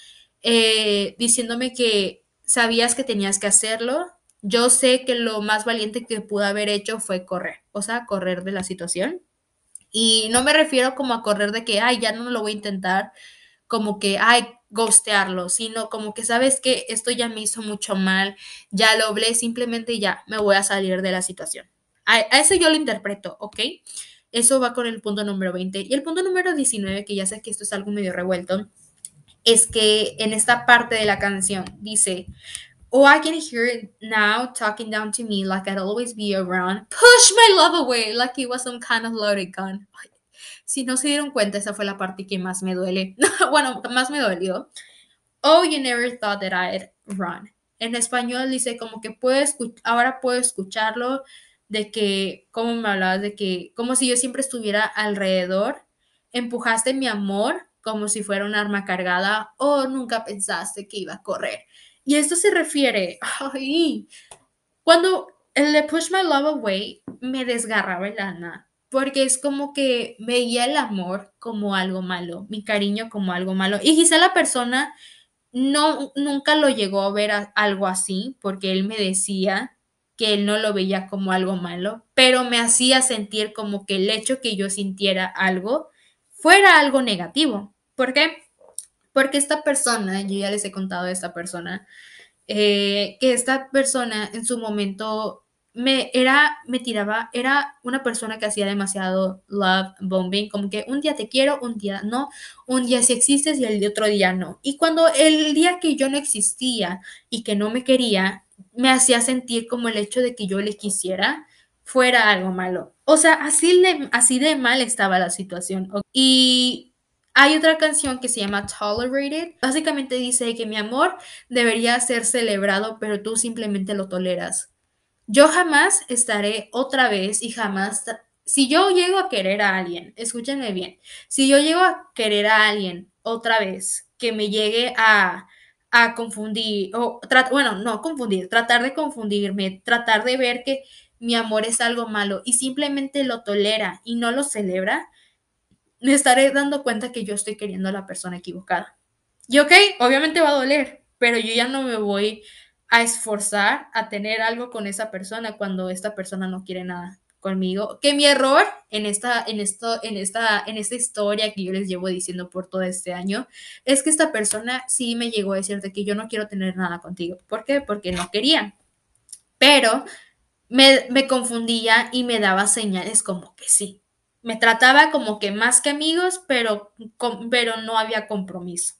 eh, diciéndome que sabías que tenías que hacerlo. Yo sé que lo más valiente que pude haber hecho fue correr, o sea, correr de la situación. Y no me refiero como a correr de que, ay, ya no lo voy a intentar, como que, ay, ghostearlo, sino como que sabes que esto ya me hizo mucho mal, ya lo hablé, simplemente ya me voy a salir de la situación. A, a eso yo lo interpreto, ¿ok? Eso va con el punto número 20. Y el punto número 19, que ya sé que esto es algo medio revuelto, es que en esta parte de la canción dice, Oh, I can hear it now talking down to me like I'd always be around. Push my love away like it was some kind of loaded gun. Si no se dieron cuenta, esa fue la parte que más me duele. bueno, más me dolió. Oh, you never thought that I'd run. En español dice como que puedo ahora puedo escucharlo de que, como me hablabas, de que, como si yo siempre estuviera alrededor, empujaste mi amor como si fuera un arma cargada o nunca pensaste que iba a correr. Y esto se refiere, ay, cuando el de Push My Love Away me desgarraba el alma, porque es como que veía el amor como algo malo, mi cariño como algo malo. Y quizá la persona no, nunca lo llegó a ver algo así, porque él me decía que él no lo veía como algo malo, pero me hacía sentir como que el hecho que yo sintiera algo fuera algo negativo. ¿Por qué? Porque esta persona, yo ya les he contado de esta persona, eh, que esta persona en su momento me era, me tiraba, era una persona que hacía demasiado love bombing, como que un día te quiero, un día no, un día sí existes y el otro día no. Y cuando el día que yo no existía y que no me quería, me hacía sentir como el hecho de que yo le quisiera fuera algo malo. O sea, así de, así de mal estaba la situación. Y hay otra canción que se llama Tolerated. Básicamente dice que mi amor debería ser celebrado, pero tú simplemente lo toleras. Yo jamás estaré otra vez y jamás... Si yo llego a querer a alguien, escúchenme bien, si yo llego a querer a alguien otra vez que me llegue a a confundir, o bueno, no confundir, tratar de confundirme, tratar de ver que mi amor es algo malo y simplemente lo tolera y no lo celebra, me estaré dando cuenta que yo estoy queriendo a la persona equivocada. Y ok, obviamente va a doler, pero yo ya no me voy a esforzar a tener algo con esa persona cuando esta persona no quiere nada conmigo, que mi error en esta, en esto, en esta, en esta historia que yo les llevo diciendo por todo este año, es que esta persona sí me llegó a decirte que yo no quiero tener nada contigo. ¿Por qué? Porque no quería. Pero me, me confundía y me daba señales como que sí. Me trataba como que más que amigos, pero, pero no había compromiso.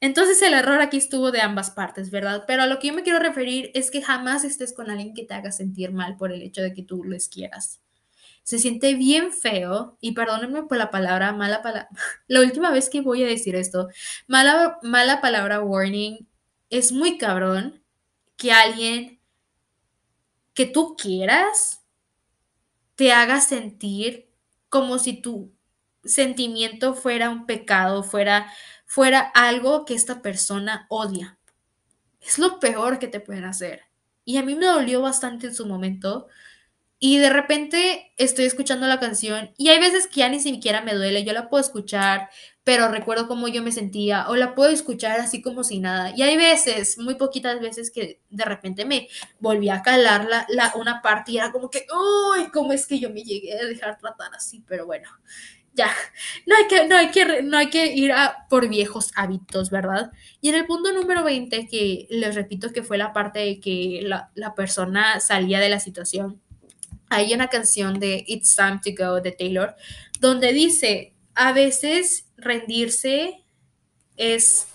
Entonces el error aquí estuvo de ambas partes, ¿verdad? Pero a lo que yo me quiero referir es que jamás estés con alguien que te haga sentir mal por el hecho de que tú les quieras. Se siente bien feo, y perdónenme por la palabra, mala palabra, la última vez que voy a decir esto, mala, mala palabra warning, es muy cabrón que alguien que tú quieras te haga sentir como si tu sentimiento fuera un pecado, fuera fuera algo que esta persona odia. Es lo peor que te pueden hacer. Y a mí me dolió bastante en su momento. Y de repente estoy escuchando la canción y hay veces que ya ni siquiera me duele, yo la puedo escuchar, pero recuerdo cómo yo me sentía o la puedo escuchar así como si nada. Y hay veces, muy poquitas veces que de repente me volví a calar la, una parte y era como que, uy, ¿cómo es que yo me llegué a dejar tratar así? Pero bueno, ya, no hay que, no hay que, no hay que ir a por viejos hábitos, ¿verdad? Y en el punto número 20, que les repito que fue la parte de que la, la persona salía de la situación, hay una canción de It's Time to Go de Taylor, donde dice, a veces rendirse es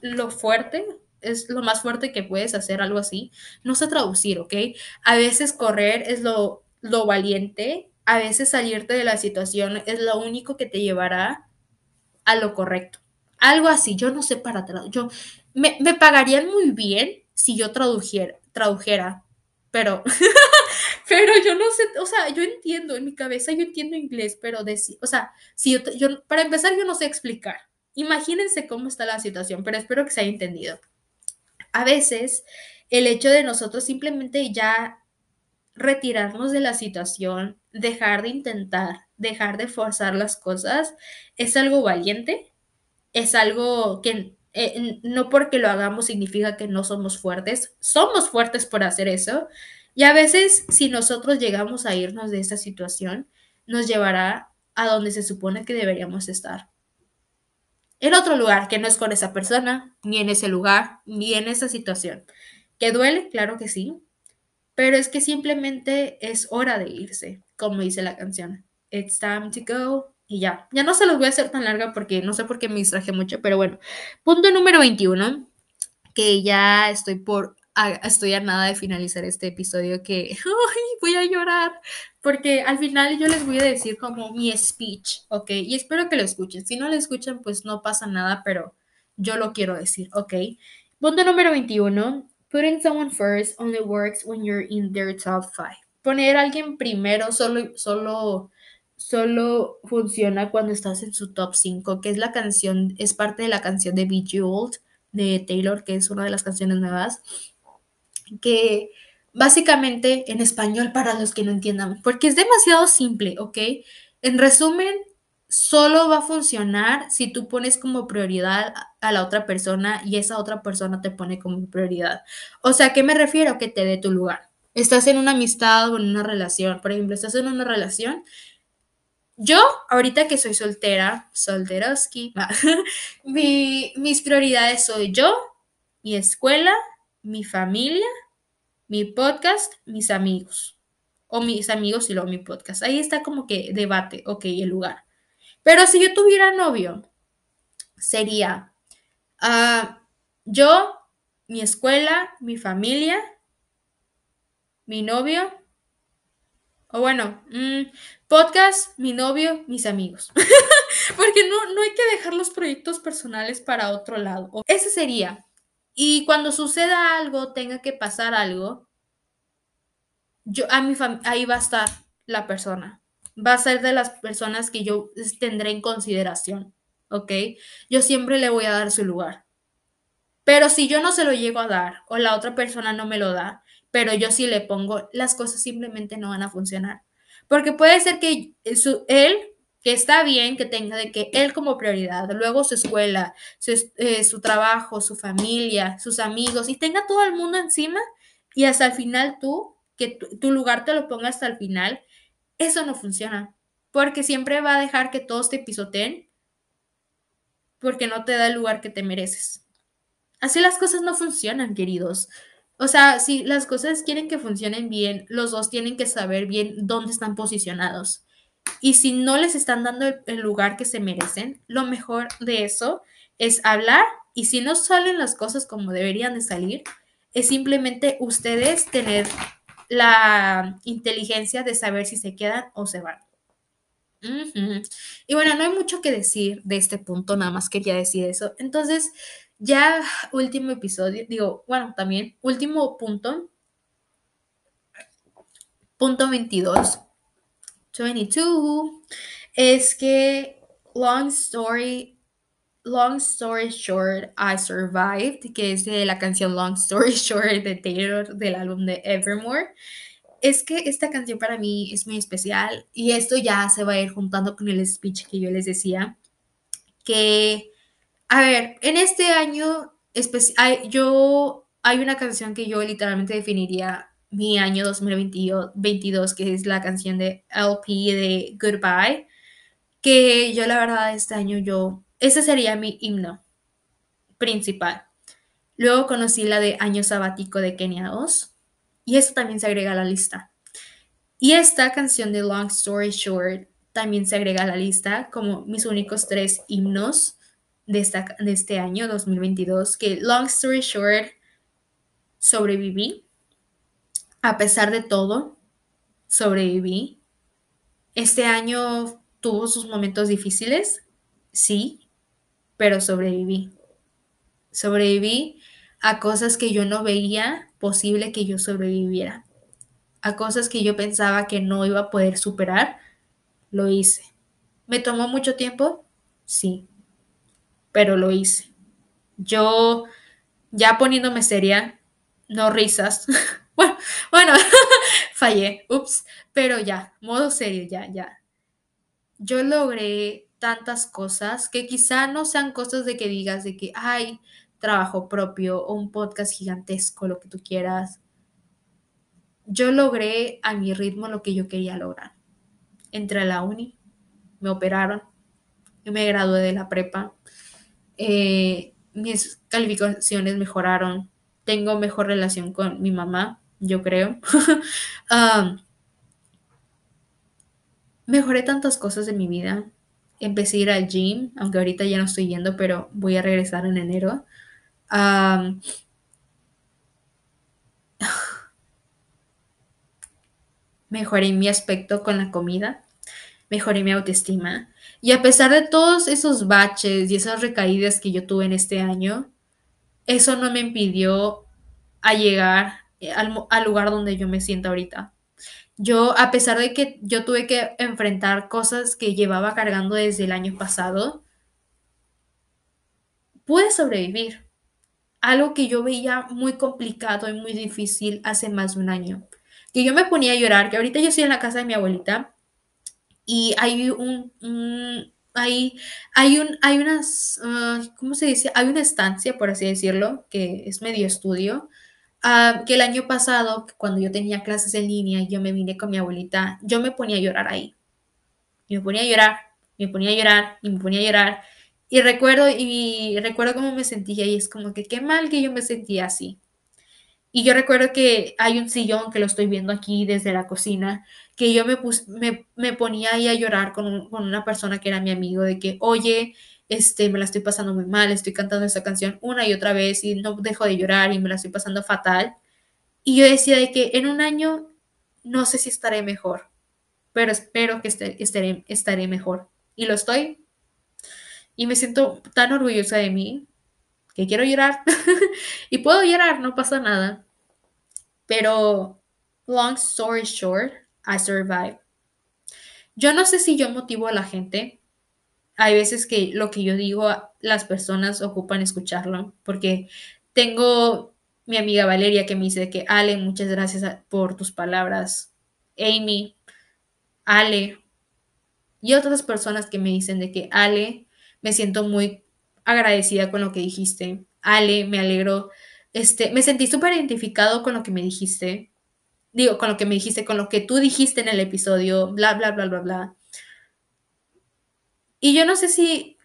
lo fuerte, es lo más fuerte que puedes hacer, algo así. No sé traducir, ¿ok? A veces correr es lo, lo valiente a veces salirte de la situación es lo único que te llevará a lo correcto. Algo así, yo no sé para traducir. Me, me, pagarían muy bien si yo tradujera, tradujera pero, pero yo no sé, o sea, yo entiendo en mi cabeza, yo entiendo inglés, pero de, o sea, si yo, yo, para empezar, yo no sé explicar. Imagínense cómo está la situación, pero espero que se haya entendido. A veces, el hecho de nosotros simplemente ya retirarnos de la situación, dejar de intentar, dejar de forzar las cosas, es algo valiente, es algo que Eh, no porque lo hagamos significa que no somos fuertes, somos fuertes por hacer eso. Y a veces si nosotros llegamos a irnos de esa situación, nos llevará a donde se supone que deberíamos estar. En otro lugar, que no es con esa persona, ni en ese lugar, ni en esa situación. ¿Que duele? Claro que sí. Pero es que simplemente es hora de irse, como dice la canción. It's time to go. Y ya, ya no se los voy a hacer tan larga porque no sé por qué me distraje mucho, pero bueno. Punto número 21, que ya estoy por, estoy a nada de finalizar este episodio que voy a llorar porque al final yo les voy a decir como mi speech, ¿ok? Y espero que lo escuchen. Si no lo escuchan, pues no pasa nada, pero yo lo quiero decir, ¿ok? Punto número 21. Putting someone first only works when you're in their top five. Poner a alguien primero solo, solo solo funciona cuando estás en su top 5, que es la canción, es parte de la canción de Bejeweled de Taylor, que es una de las canciones nuevas, que básicamente en español para los que no entiendan, porque es demasiado simple, ¿ok? En resumen, solo va a funcionar si tú pones como prioridad a la otra persona y esa otra persona te pone como prioridad. O sea, ¿a qué me refiero? Que te dé tu lugar. Estás en una amistad o en una relación, por ejemplo, estás en una relación yo, ahorita que soy soltera, solteroski, mi, mis prioridades soy yo, mi escuela, mi familia, mi podcast, mis amigos. O mis amigos y luego mi podcast. Ahí está como que debate, ok, el lugar. Pero si yo tuviera novio, sería uh, yo, mi escuela, mi familia, mi novio, o bueno, mm, podcast, mi novio, mis amigos. Porque no, no hay que dejar los proyectos personales para otro lado. Ese sería. Y cuando suceda algo, tenga que pasar algo, yo, a mi ahí va a estar la persona. Va a ser de las personas que yo tendré en consideración. ¿Ok? Yo siempre le voy a dar su lugar. Pero si yo no se lo llego a dar o la otra persona no me lo da, pero yo sí le pongo, las cosas simplemente no van a funcionar. Porque puede ser que él, que está bien que tenga de que él como prioridad, luego su escuela, su, eh, trabajo, su familia, sus amigos, y tenga todo el mundo encima y hasta el final tú, que tu, lugar te lo ponga hasta el final, eso no funciona. Porque siempre va a dejar que todos te pisoteen porque no te da el lugar que te mereces. Así las cosas no funcionan, queridos. O sea, si las cosas quieren que funcionen bien, los dos tienen que saber bien dónde están posicionados. Y si no les están dando el, lugar que se merecen, lo mejor de eso es hablar y si no salen las cosas como deberían de salir, es simplemente ustedes tener la inteligencia de saber si se quedan o se van. Y bueno, no hay mucho que decir de este punto, nada más quería decir eso. Entonces, ya último episodio, digo, bueno, también, último punto. Punto 22. 22. Es que, long story, long story short, I survived, que es de la canción Long Story Short de Taylor del álbum de Evermore. Es que esta canción para mí es muy especial y esto ya se va a ir juntando con el speech que yo les decía, que a ver, en este año hay, yo hay una canción que yo literalmente definiría mi año 2022, que es la canción de LP de Goodbye, que yo la verdad este año yo, ese sería mi himno principal. Luego conocí la de Año Sabático de Kenia 2 y esto también se agrega a la lista. Y esta canción de Long Story Short también se agrega a la lista como mis únicos tres himnos de, de este año 2022, que long story short, sobreviví. A pesar de todo, sobreviví. Este año tuvo sus momentos difíciles, sí, pero sobreviví. Sobreviví a cosas que yo no veía posible que yo sobreviviera. A cosas que yo pensaba que no iba a poder superar, lo hice. ¿Me tomó mucho tiempo? Sí pero lo hice. Yo, ya poniéndome seria, no risas. bueno, bueno, fallé, ups, pero ya, modo serio, ya, ya. Yo logré tantas cosas que quizá no sean cosas de que digas de que hay trabajo propio o un podcast gigantesco, lo que tú quieras. Yo logré a mi ritmo lo que yo quería lograr. Entré a la uni, me operaron, yo me gradué de la prepa, eh, mis calificaciones mejoraron, tengo mejor relación con mi mamá, yo creo. mejoré tantas cosas de mi vida. Empecé a ir al gym, aunque ahorita ya no estoy yendo, pero voy a regresar en enero. Mejoré mi aspecto con la comida, mejoré mi autoestima. Y a pesar de todos esos baches y esas recaídas que yo tuve en este año, eso no me impidió a llegar al, al lugar donde yo me siento ahorita. Yo, a pesar de que yo tuve que enfrentar cosas que llevaba cargando desde el año pasado, pude sobrevivir. Algo que yo veía muy complicado y muy difícil hace más de un año. Que yo me ponía a llorar, que ahorita yo estoy en la casa de mi abuelita y hay un, hay, hay, un, hay unas, uh, ¿cómo se dice? Hay una estancia, por así decirlo, que es medio estudio, uh, que el año pasado, cuando yo tenía clases en línea y yo me vine con mi abuelita, yo me ponía a llorar ahí. Me ponía a llorar, me ponía a llorar, y me ponía a llorar. Y recuerdo, y recuerdo cómo me sentía y es como que qué mal que yo me sentía así. Y yo recuerdo que hay un sillón que lo estoy viendo aquí desde la cocina, que yo me, pus, me, me, ponía ahí a llorar con, con, una persona que era mi amigo, de que, oye, este, me la estoy pasando muy mal, estoy cantando esa canción una y otra vez y no dejo de llorar y me la estoy pasando fatal. Y yo decía de que en un año no sé si estaré mejor, pero espero que esté, estaré, estaré mejor. Y lo estoy. Y me siento tan orgullosa de mí que quiero llorar. y puedo llorar, no pasa nada. Pero, long story short, I survive. Yo no sé si yo motivo a la gente. Hay veces que lo que yo digo, las personas ocupan escucharlo, porque tengo mi amiga Valeria que me dice que, Ale, muchas gracias por tus palabras. Amy, Ale, y otras personas que me dicen de que, Ale, me siento muy agradecida con lo que dijiste. Ale, me alegro. Este, me sentí súper identificado con lo que me dijiste. Digo, con lo que me dijiste, con lo que tú dijiste en el episodio, bla, bla, bla, bla, bla. Y yo no sé si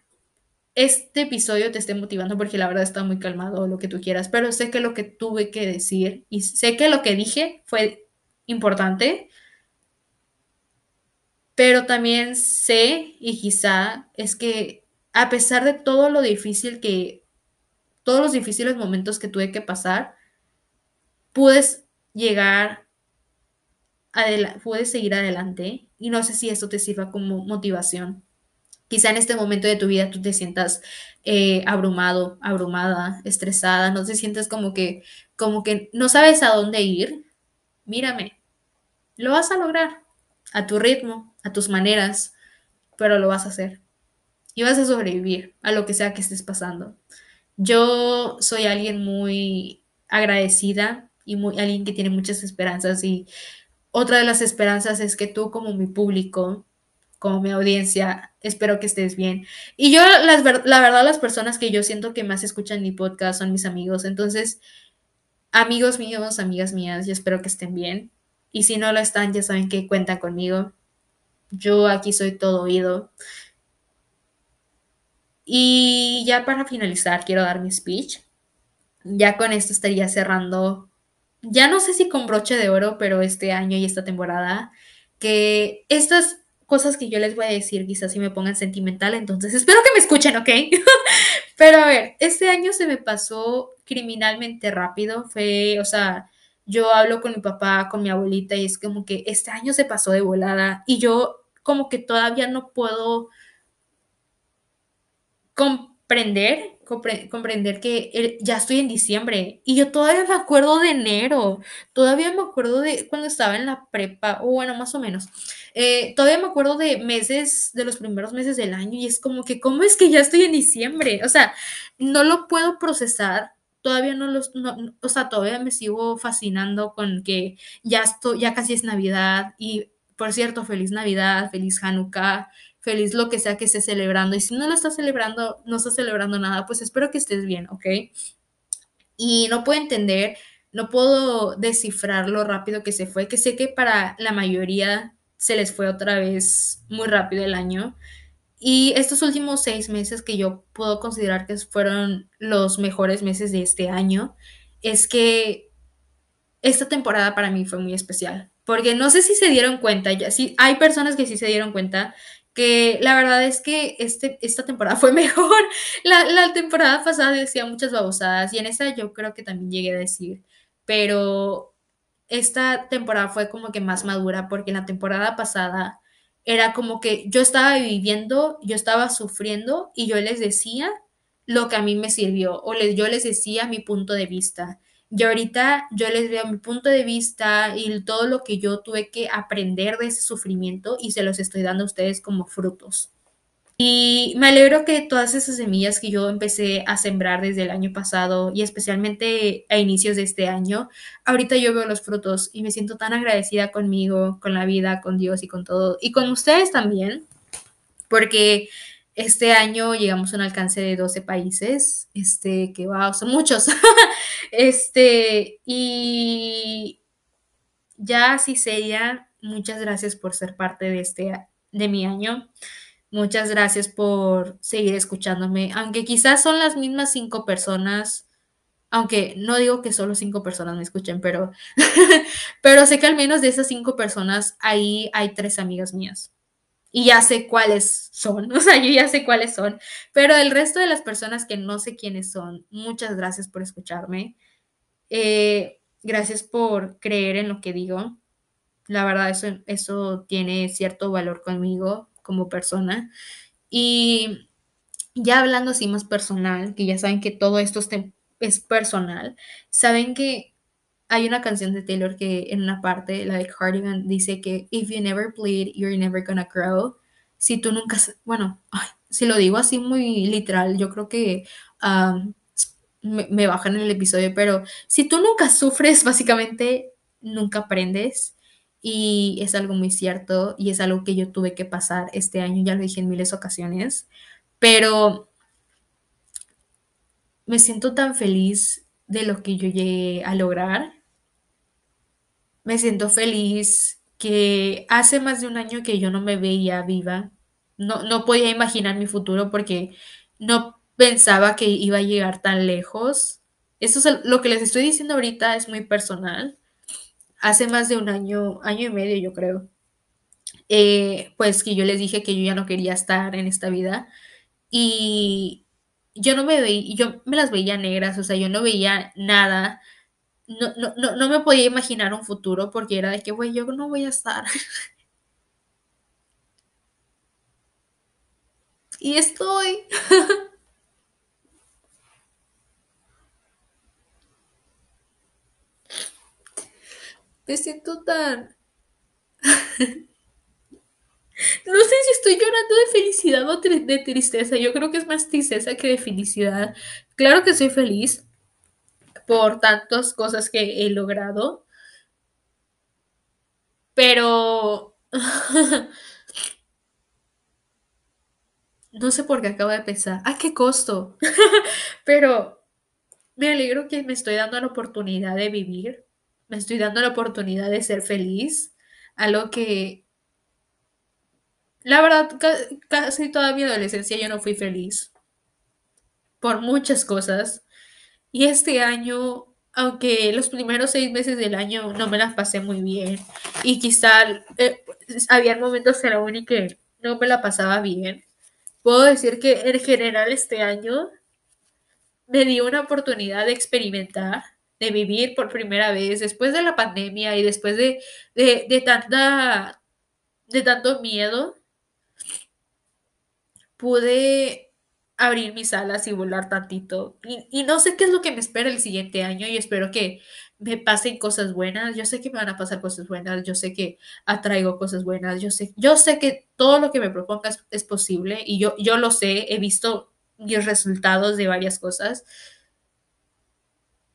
este episodio te esté motivando porque la verdad está muy calmado, lo que tú quieras, pero sé que lo que tuve que decir y sé que lo que dije fue importante, pero también sé y quizá es que a pesar de todo lo difícil que, todos los difíciles momentos que tuve que pasar, puedes llegar, puedes seguir adelante y no sé si esto te sirva como motivación. Quizá en este momento de tu vida tú te sientas eh, abrumado, abrumada, estresada, no te sientes como que, como que no sabes a dónde ir. Mírame, lo vas a lograr a tu ritmo, a tus maneras, pero lo vas a hacer y vas a sobrevivir a lo que sea que estés pasando. Yo soy alguien muy agradecida y muy, alguien que tiene muchas esperanzas y otra de las esperanzas es que tú como mi público, como mi audiencia, espero que estés bien. Y yo, la verdad, las personas que yo siento que más escuchan mi podcast son mis amigos. Entonces, amigos míos, amigas mías, yo espero que estén bien. Y si no lo están, ya saben que cuentan conmigo. Yo aquí soy todo oído. Y ya para finalizar, quiero dar mi speech. Ya con esto estaría cerrando, ya no sé si con broche de oro, pero este año y esta temporada, que estas cosas que yo les voy a decir quizás si me pongan sentimental, entonces espero que me escuchen, ¿ok? pero a ver, este año se me pasó criminalmente rápido, fue, o sea, yo hablo con mi papá, con mi abuelita y es como que este año se pasó de volada y yo como que todavía no puedo comprender, compre, comprender que ya estoy en diciembre y yo todavía me acuerdo de enero, todavía me acuerdo de cuando estaba en la prepa, o bueno, más o menos, eh, todavía me acuerdo de meses, de los primeros meses del año y es como que, ¿cómo es que ya estoy en diciembre? O sea, no lo puedo procesar. Todavía no los, no, o sea, todavía me sigo fascinando con que ya esto, ya casi es Navidad y, por cierto, feliz Navidad, feliz Hanukkah, feliz lo que sea que estés celebrando. Y si no lo estás celebrando, no estás celebrando nada, pues espero que estés bien, ¿ok? Y no puedo entender, no puedo descifrar lo rápido que se fue, que sé que para la mayoría se les fue otra vez muy rápido el año. Y estos últimos seis meses que yo puedo considerar que fueron los mejores meses de este año, es que esta temporada para mí fue muy especial. Porque no sé si se dieron cuenta, ya sí, hay personas que sí se dieron cuenta que la verdad es que este, esta temporada fue mejor. La, la temporada pasada decía muchas babosadas y en esta yo creo que también llegué a decir, pero esta temporada fue como que más madura porque en la temporada pasada era como que yo estaba viviendo, yo estaba sufriendo y yo les decía lo que a mí me sirvió o les, yo les decía mi punto de vista. Y ahorita yo les veo mi punto de vista y todo lo que yo tuve que aprender de ese sufrimiento y se los estoy dando a ustedes como frutos. Y me alegro que todas esas semillas que yo empecé a sembrar desde el año pasado y especialmente a inicios de este año, ahorita yo veo los frutos y me siento tan agradecida conmigo, con la vida, con Dios y con todo. Y con ustedes también, porque este año llegamos a un alcance de 12 países, este, que wow, son muchos. este, y ya así sería, muchas gracias por ser parte de este, de mi año. Muchas gracias por seguir escuchándome, aunque quizás son las mismas cinco personas, aunque no digo que solo cinco personas me escuchen, pero, pero sé que al menos de esas cinco personas ahí hay tres amigas mías. Y ya sé cuáles son, o sea, yo ya sé cuáles son, pero el resto de las personas que no sé quiénes son, muchas gracias por escucharme. Eh, gracias por creer en lo que digo. La verdad, eso, eso tiene cierto valor conmigo como persona. Y ya hablando así más personal, que ya saben que todo esto es, es personal, saben que hay una canción de Taylor que en una parte, la de Cardigan, dice que if you never bleed, you're never gonna grow. Si tú nunca, bueno, si lo digo así muy literal, yo creo que um, me, me bajan el episodio, pero si tú nunca sufres, básicamente nunca aprendes y es algo muy cierto y es algo que yo tuve que pasar este año, ya lo dije en miles de ocasiones, pero me siento tan feliz de lo que yo llegué a lograr. Me siento feliz que hace más de un año que yo no me veía viva. No, no podía imaginar mi futuro porque no pensaba que iba a llegar tan lejos. Eso es lo que les estoy diciendo ahorita es muy personal hace más de un año, año y medio yo creo, eh, pues que yo les dije que yo ya no quería estar en esta vida y yo no me veía, yo me las veía negras, o sea, yo no veía nada, no, no, no, no me podía imaginar un futuro porque era de que, güey, yo no voy a estar. y estoy. Me siento tan... No sé si estoy llorando de felicidad o de tristeza. Yo creo que es más tristeza que de felicidad. Claro que soy feliz por tantas cosas que he logrado. Pero... no sé por qué acabo de pensar. ¿A qué costo? Pero me alegro que me estoy dando la oportunidad de vivir me estoy dando la oportunidad de ser feliz, algo que la verdad casi toda mi adolescencia yo no fui feliz por muchas cosas. Y este año aunque los primeros seis meses del año no me las pasé muy bien y quizá eh, había momentos en uni que no me la pasaba bien, puedo decir que en general este año me dio una oportunidad de experimentar de vivir por primera vez después de la pandemia y después de, de, de tanta, de tanto miedo, pude abrir mis alas y volar tantito. Y, y, no sé qué es lo que me espera el siguiente año y espero que me pasen cosas buenas. Yo sé que me van a pasar cosas buenas, yo sé que atraigo cosas buenas, yo sé, yo sé que todo lo que me propongas es posible y yo, yo lo sé, he visto mis resultados de varias cosas.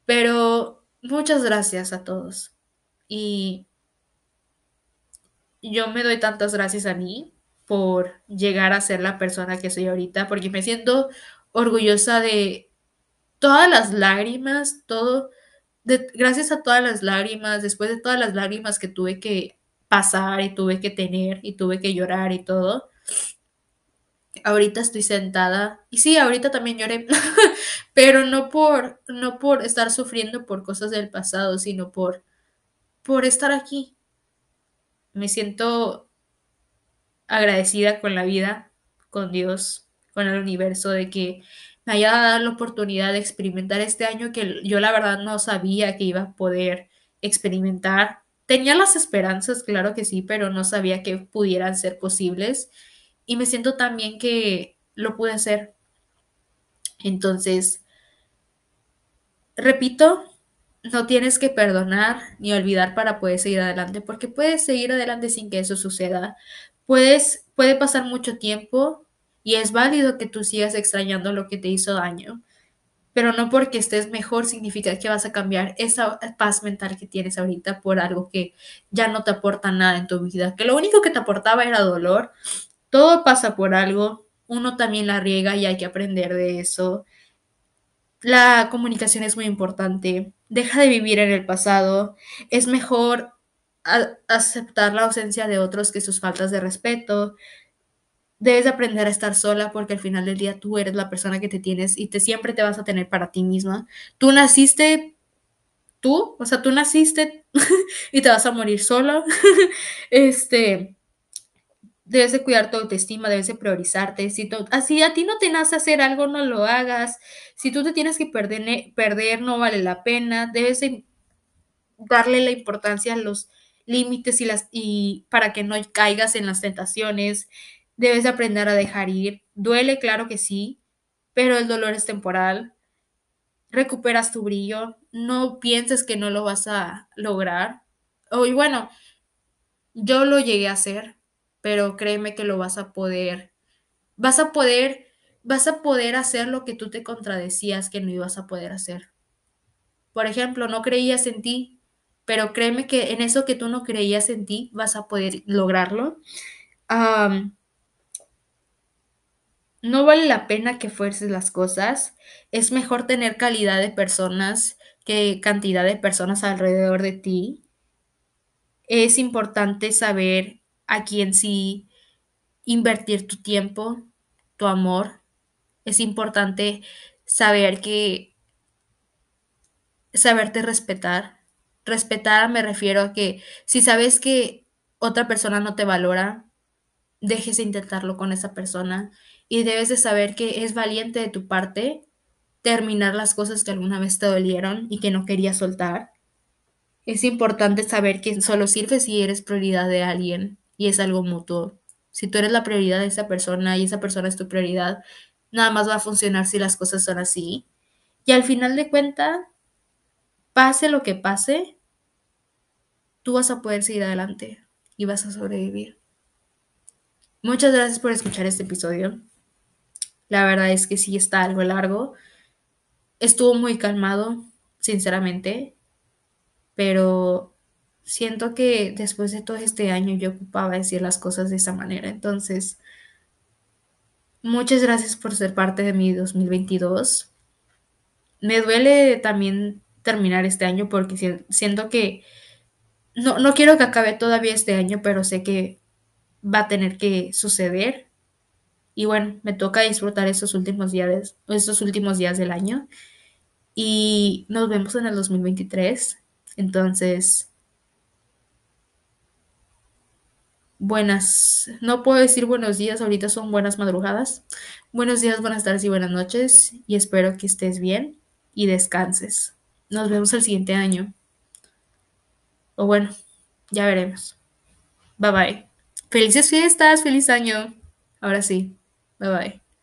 Pero muchas gracias a todos. Y yo me doy tantas gracias a mí por llegar a ser la persona que soy ahorita, porque me siento orgullosa de todas las lágrimas, todo, gracias a todas las lágrimas, después de todas las lágrimas que tuve que pasar y tuve que tener y tuve que llorar y todo, ahorita estoy sentada y sí, ahorita también lloré, pero no por no por estar sufriendo por cosas del pasado, sino por por estar aquí. Me siento agradecida con la vida, con Dios, con el universo de que me haya dado la oportunidad de experimentar este año que yo la verdad no sabía que iba a poder experimentar. Tenía las esperanzas, claro que sí, pero no sabía que pudieran ser posibles y me siento también que lo pude hacer. Entonces, repito, no tienes que perdonar ni olvidar para poder seguir adelante, porque puedes seguir adelante sin que eso suceda. Puedes, puede pasar mucho tiempo y es válido que tú sigas extrañando lo que te hizo daño, pero no porque estés mejor significa que vas a cambiar esa paz mental que tienes ahorita por algo que ya no te aporta nada en tu vida, que lo único que te aportaba era dolor todo pasa por algo, uno también la riega y hay que aprender de eso. La comunicación es muy importante. Deja de vivir en el pasado. Es mejor aceptar la ausencia de otros que sus faltas de respeto. Debes aprender a estar sola porque al final del día tú eres la persona que te tienes y te siempre te vas a tener para ti misma. Tú naciste tú, o sea, tú naciste y te vas a morir solo. este, debes de cuidar tu autoestima, debes de priorizarte. Si así a ti no te nace hacer algo, no lo hagas. Si tú te tienes que perder, perder no vale la pena. Debes de darle la importancia a los límites y las y para que no caigas en las tentaciones. Debes de aprender a dejar ir. Duele, claro que sí, pero el dolor es temporal. Recuperas tu brillo. No pienses que no lo vas a lograr. O y bueno, yo lo llegué a hacer pero créeme que lo vas a poder, vas a poder, vas a poder hacer lo que tú te contradecías que no ibas a poder hacer. Por ejemplo, no creías en ti, pero créeme que en eso que tú no creías en ti vas a poder lograrlo. no vale la pena que fuerces las cosas. Es mejor tener calidad de personas que cantidad de personas alrededor de ti. Es importante saber a quien sí invertir tu tiempo, tu amor. Es importante saber que saberte respetar. Respetar me refiero a que si sabes que otra persona no te valora, dejes de intentarlo con esa persona y debes de saber que es valiente de tu parte terminar las cosas que alguna vez te dolieron y que no querías soltar. Es importante saber que solo sirves si eres prioridad de alguien y es algo mutuo. Si tú eres la prioridad de esa persona y esa persona es tu prioridad, nada más va a funcionar si las cosas son así. Y al final de cuentas, pase lo que pase, tú vas a poder seguir adelante y vas a sobrevivir. Muchas gracias por escuchar este episodio. La verdad es que sí está algo largo. Estuvo muy calmado, sinceramente, pero siento que después de todo este año yo ocupaba decir las cosas de esa manera. Entonces, muchas gracias por ser parte de mi 2022. Me duele también terminar este año porque siento que no, no quiero que acabe todavía este año, pero sé que va a tener que suceder. Y bueno, me toca disfrutar esos últimos días, esos últimos días del año. Y nos vemos en el 2023. Entonces, buenas, no puedo decir buenos días, ahorita son buenas madrugadas. Buenos días, buenas tardes y buenas noches y espero que estés bien y descanses. Nos vemos el siguiente año. O bueno, ya veremos. Bye bye. Felices fiestas, feliz año. Ahora sí. Bye bye.